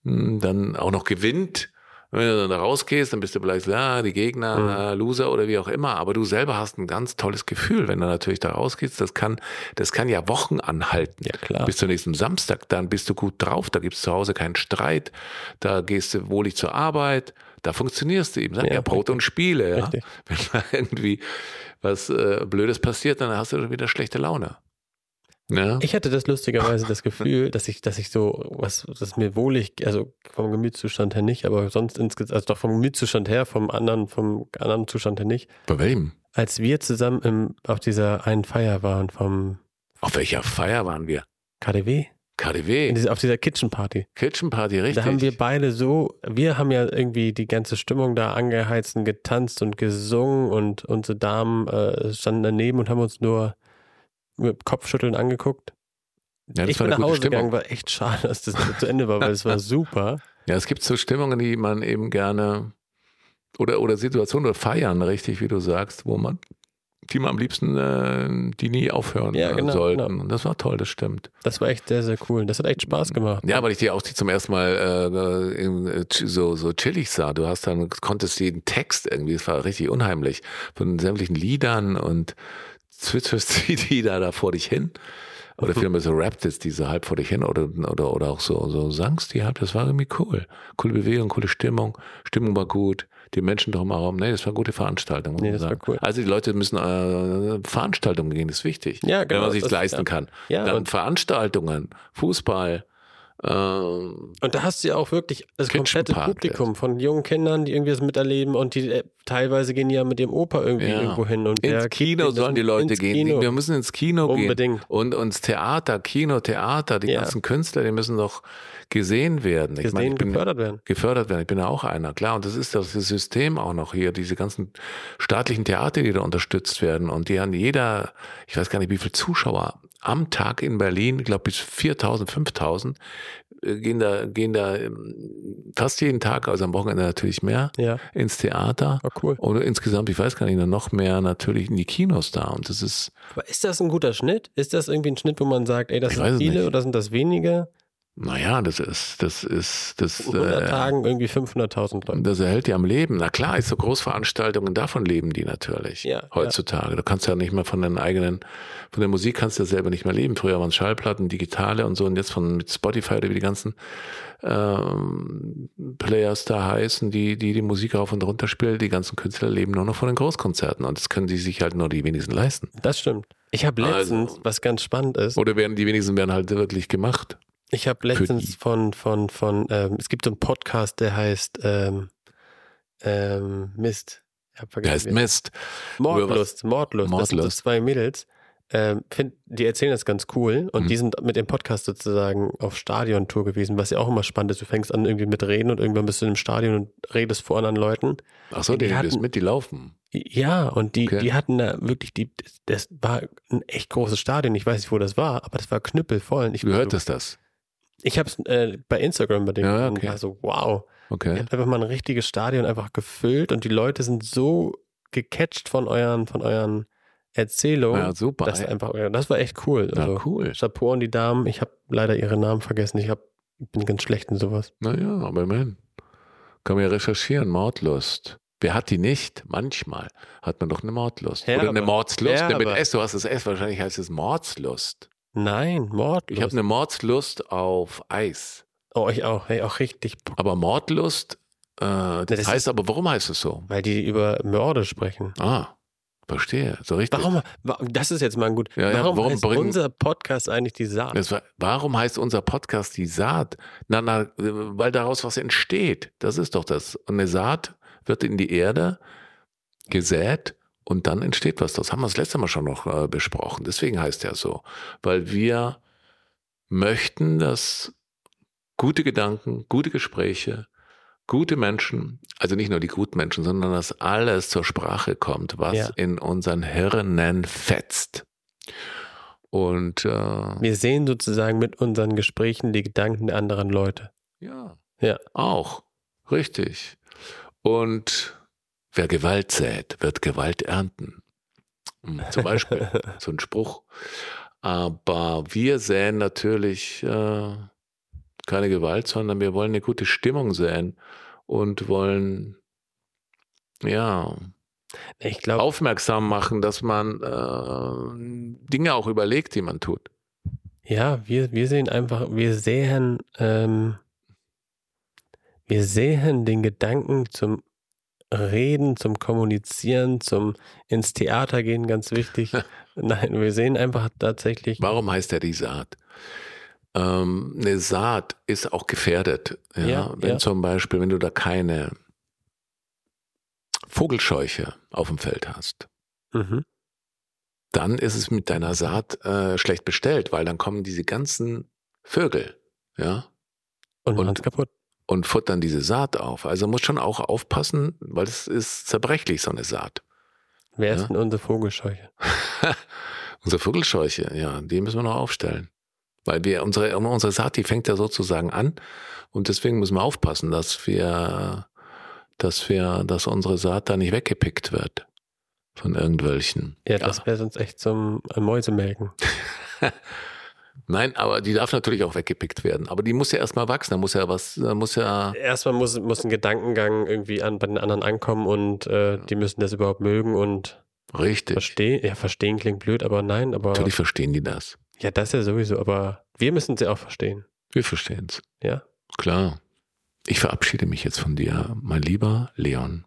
hm, dann auch noch gewinnt, wenn du dann da rausgehst, dann bist du vielleicht, ja, die Gegner, mhm. äh, Loser oder wie auch immer. Aber du selber hast ein ganz tolles Gefühl, wenn du natürlich da rausgehst. Das kann, das kann ja Wochen anhalten. Ja, klar. Bis zum nächsten Samstag, dann bist du gut drauf. Da gibt's zu Hause keinen Streit. Da gehst du wohlig zur Arbeit. Da funktionierst du eben. Sag ja, ja Brot und Spiele. Ja? Wenn da irgendwie was äh, Blödes passiert, dann hast du wieder schlechte Laune. Ja. Ich hatte das lustigerweise das Gefühl, dass ich, dass ich so, was, dass mir wohlig, also vom Gemütszustand her nicht, aber sonst insgesamt, also doch vom Gemütszustand her, vom anderen, vom anderen Zustand her nicht. Bei wem? Als wir zusammen im, auf dieser einen Feier waren vom. Auf welcher Feier waren wir? KDW. KDW. Dieser, auf dieser Kitchen Party. Kitchen Party, richtig. Da haben wir beide so, wir haben ja irgendwie die ganze Stimmung da angeheizt und getanzt und gesungen und unsere Damen äh, standen daneben und haben uns nur mit Kopfschütteln angeguckt. Ja, ich bin nach Hause gegangen, war echt schade, dass das zu Ende war, weil es war super. Ja, es gibt so Stimmungen, die man eben gerne oder, oder Situationen oder Feiern, richtig, wie du sagst, wo man die man am liebsten, äh, die nie aufhören ja, genau, sollten. Genau. Und das war toll, das stimmt. Das war echt sehr, sehr cool. Das hat echt Spaß gemacht. Ja, weil ich die auch zum ersten Mal äh, so, so chillig sah. Du hast dann, konntest jeden Text irgendwie, es war richtig unheimlich, von sämtlichen Liedern und zwitscherst die da, da vor dich hin. Oder vielmehr so rapptest die so halb vor dich hin oder, oder, oder auch so, so sangst die halb. Das war irgendwie cool. Coole Bewegung, coole Stimmung. Stimmung war gut. Die Menschen drumherum. Nee, das war eine gute Veranstaltung, muss nee, man sagen. Cool. Also die Leute müssen äh, Veranstaltungen gehen, das ist wichtig. Ja, genau, wenn man sich leisten ja. kann. Ja, Dann Veranstaltungen, Fußball, ähm, und da hast du ja auch wirklich das komplette Publikum von jungen Kindern, die irgendwie das miterleben und die äh, teilweise gehen ja mit dem Opa irgendwie ja. irgendwo hin. Und ins Kino sollen die Leute gehen. Kino. Wir müssen ins Kino Unbedingt. gehen. Und ins Theater, Kino, Theater, die ja. ganzen Künstler, die müssen doch gesehen werden. Ich gesehen, meine, ich bin, gefördert werden. Gefördert werden. Ich bin ja auch einer, klar. Und das ist das System auch noch hier, diese ganzen staatlichen Theater, die da unterstützt werden. Und die haben jeder, ich weiß gar nicht, wie viele Zuschauer am Tag in Berlin, ich glaube bis 4000, 5000, äh, gehen da, gehen da ähm, fast jeden Tag, also am Wochenende natürlich mehr, ja. ins Theater. Oh, cool. Oder insgesamt, ich weiß gar nicht, noch mehr natürlich in die Kinos da. Und das ist. Aber ist das ein guter Schnitt? Ist das irgendwie ein Schnitt, wo man sagt, ey, das sind viele oder sind das wenige? Naja, das ist, das ist, das. In 100 äh, Tagen irgendwie 500.000 Leute. Das erhält die am Leben. Na klar, ist so Großveranstaltungen, davon leben die natürlich. Ja, heutzutage. Ja. Du kannst ja nicht mehr von deinen eigenen, von der Musik kannst du ja selber nicht mehr leben. Früher waren es Schallplatten, digitale und so und jetzt von mit Spotify oder wie die ganzen ähm, Players da heißen, die, die die Musik rauf und runter spielen. Die ganzen Künstler leben nur noch von den Großkonzerten und das können sie sich halt nur die wenigsten leisten. Das stimmt. Ich habe letztens, also, was ganz spannend ist. Oder werden die wenigsten werden halt wirklich gemacht. Ich habe letztens von, von, von, ähm, es gibt so einen Podcast, der heißt ähm, ähm, Mist. Ich hab vergessen, der heißt Mist. Mordlust, Mordlust. Mordlust. Das sind so zwei Mädels. Ähm, find, die erzählen das ganz cool und mhm. die sind mit dem Podcast sozusagen auf Stadiontour gewesen, was ja auch immer spannend ist. Du fängst an irgendwie mit Reden und irgendwann bist du im Stadion und redest vor anderen Leuten. Ach so, die, die hatten mit, die laufen. Ja, und die, okay. die hatten da wirklich, die, das war ein echt großes Stadion. Ich weiß nicht, wo das war, aber das war knüppelvoll. Ich, du hörtest das? Ich habe es äh, bei Instagram bei dem ja, okay. und war so, wow. Okay. Ihr habt einfach mal ein richtiges Stadion einfach gefüllt und die Leute sind so gecatcht von euren, von euren Erzählungen. Ja, super. Das, einfach, das war echt cool. Also, ja, cool. Chapeau und die Damen. Ich habe leider ihre Namen vergessen. Ich hab, bin ganz schlecht in sowas. Naja, aber immerhin. Kann man ja recherchieren. Mordlust. Wer hat die nicht? Manchmal hat man doch eine Mordlust. Ja, Oder eine Mordslust. Ja, mit S, du hast das S, wahrscheinlich heißt es Mordslust. Nein, Mordlust. Ich habe eine Mordslust auf Eis. Oh, ich auch. Hey, auch richtig. Aber Mordlust, äh, das, das heißt aber, warum heißt es so? Weil die über Morde sprechen. Ah, verstehe. So richtig. Warum, das ist jetzt mal ein gut. Ja, ja, warum, warum heißt bringen, unser Podcast eigentlich die Saat? War, warum heißt unser Podcast die Saat? Na, na, weil daraus was entsteht. Das ist doch das. Und eine Saat wird in die Erde gesät und dann entsteht was. Das haben wir das letzte Mal schon noch äh, besprochen. Deswegen heißt er so. Weil wir möchten, dass gute Gedanken, gute Gespräche, gute Menschen, also nicht nur die guten Menschen, sondern dass alles zur Sprache kommt, was ja. in unseren Hirnen fetzt. Und äh, wir sehen sozusagen mit unseren Gesprächen die Gedanken der anderen Leute. Ja. Ja. Auch. Richtig. Und Wer Gewalt sät, wird Gewalt ernten. Hm, zum Beispiel, so ein Spruch. Aber wir säen natürlich äh, keine Gewalt, sondern wir wollen eine gute Stimmung säen und wollen, ja, ich glaub, aufmerksam machen, dass man äh, Dinge auch überlegt, die man tut. Ja, wir, wir sehen einfach, wir sehen, ähm, wir sehen den Gedanken zum Reden, zum Kommunizieren, zum ins Theater gehen, ganz wichtig. Nein, wir sehen einfach tatsächlich. Warum heißt er die Saat? Ähm, eine Saat ist auch gefährdet. Ja? ja wenn ja. zum Beispiel, wenn du da keine Vogelscheuche auf dem Feld hast, mhm. dann ist es mit deiner Saat äh, schlecht bestellt, weil dann kommen diese ganzen Vögel, ja. Und, und kaputt und futtern diese Saat auf. Also muss schon auch aufpassen, weil es ist zerbrechlich, so eine Saat. Wer ja? ist denn unsere Vogelscheuche? unsere Vogelscheuche, ja, die müssen wir noch aufstellen. Weil wir, unsere, unsere Saat, die fängt ja sozusagen an. Und deswegen müssen wir aufpassen, dass wir, dass wir, dass unsere Saat da nicht weggepickt wird. von irgendwelchen. Ja, das wäre sonst echt zum Mäusemelken. Nein, aber die darf natürlich auch weggepickt werden. Aber die muss ja erstmal wachsen. Da muss ja was, da muss ja. Erstmal muss, muss ein Gedankengang irgendwie an, bei den anderen ankommen und äh, die müssen das überhaupt mögen und Richtig. verstehen. Ja, verstehen klingt blöd, aber nein, aber. Natürlich verstehen die das. Ja, das ja sowieso, aber wir müssen sie auch verstehen. Wir verstehen es. Ja. Klar. Ich verabschiede mich jetzt von dir, mein lieber Leon.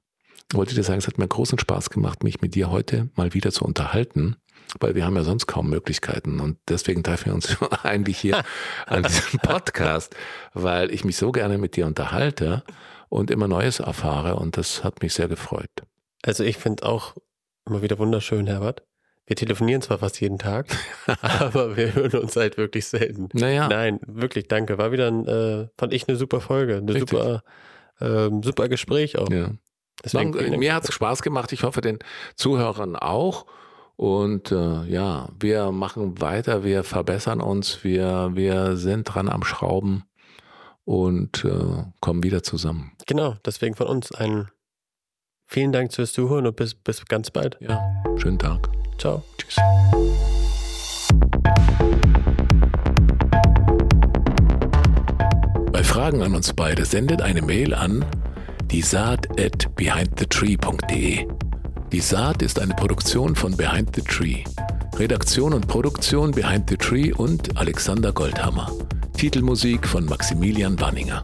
Ich wollte dir sagen, es hat mir großen Spaß gemacht, mich mit dir heute mal wieder zu unterhalten weil wir haben ja sonst kaum Möglichkeiten und deswegen treffen wir uns eigentlich hier an diesem Podcast, weil ich mich so gerne mit dir unterhalte und immer Neues erfahre und das hat mich sehr gefreut. Also ich finde auch immer wieder wunderschön, Herbert. Wir telefonieren zwar fast jeden Tag, aber wir hören uns halt wirklich selten. Naja. Nein, wirklich, danke. War wieder, ein, äh, fand ich eine super Folge, eine Richtig. super, äh, super Gespräch auch. Ja. Deswegen, Man, mir hat es Spaß gemacht. Ich hoffe, den Zuhörern auch. Und äh, ja, wir machen weiter, wir verbessern uns, wir, wir sind dran am Schrauben und äh, kommen wieder zusammen. Genau, deswegen von uns ein vielen Dank fürs Zuhören und bis, bis ganz bald. Ja, schönen Tag. Ciao. Tschüss. Bei Fragen an uns beide sendet eine Mail an die saat at behindthetree.de. Die Saat ist eine Produktion von Behind the Tree. Redaktion und Produktion Behind the Tree und Alexander Goldhammer. Titelmusik von Maximilian Wanninger.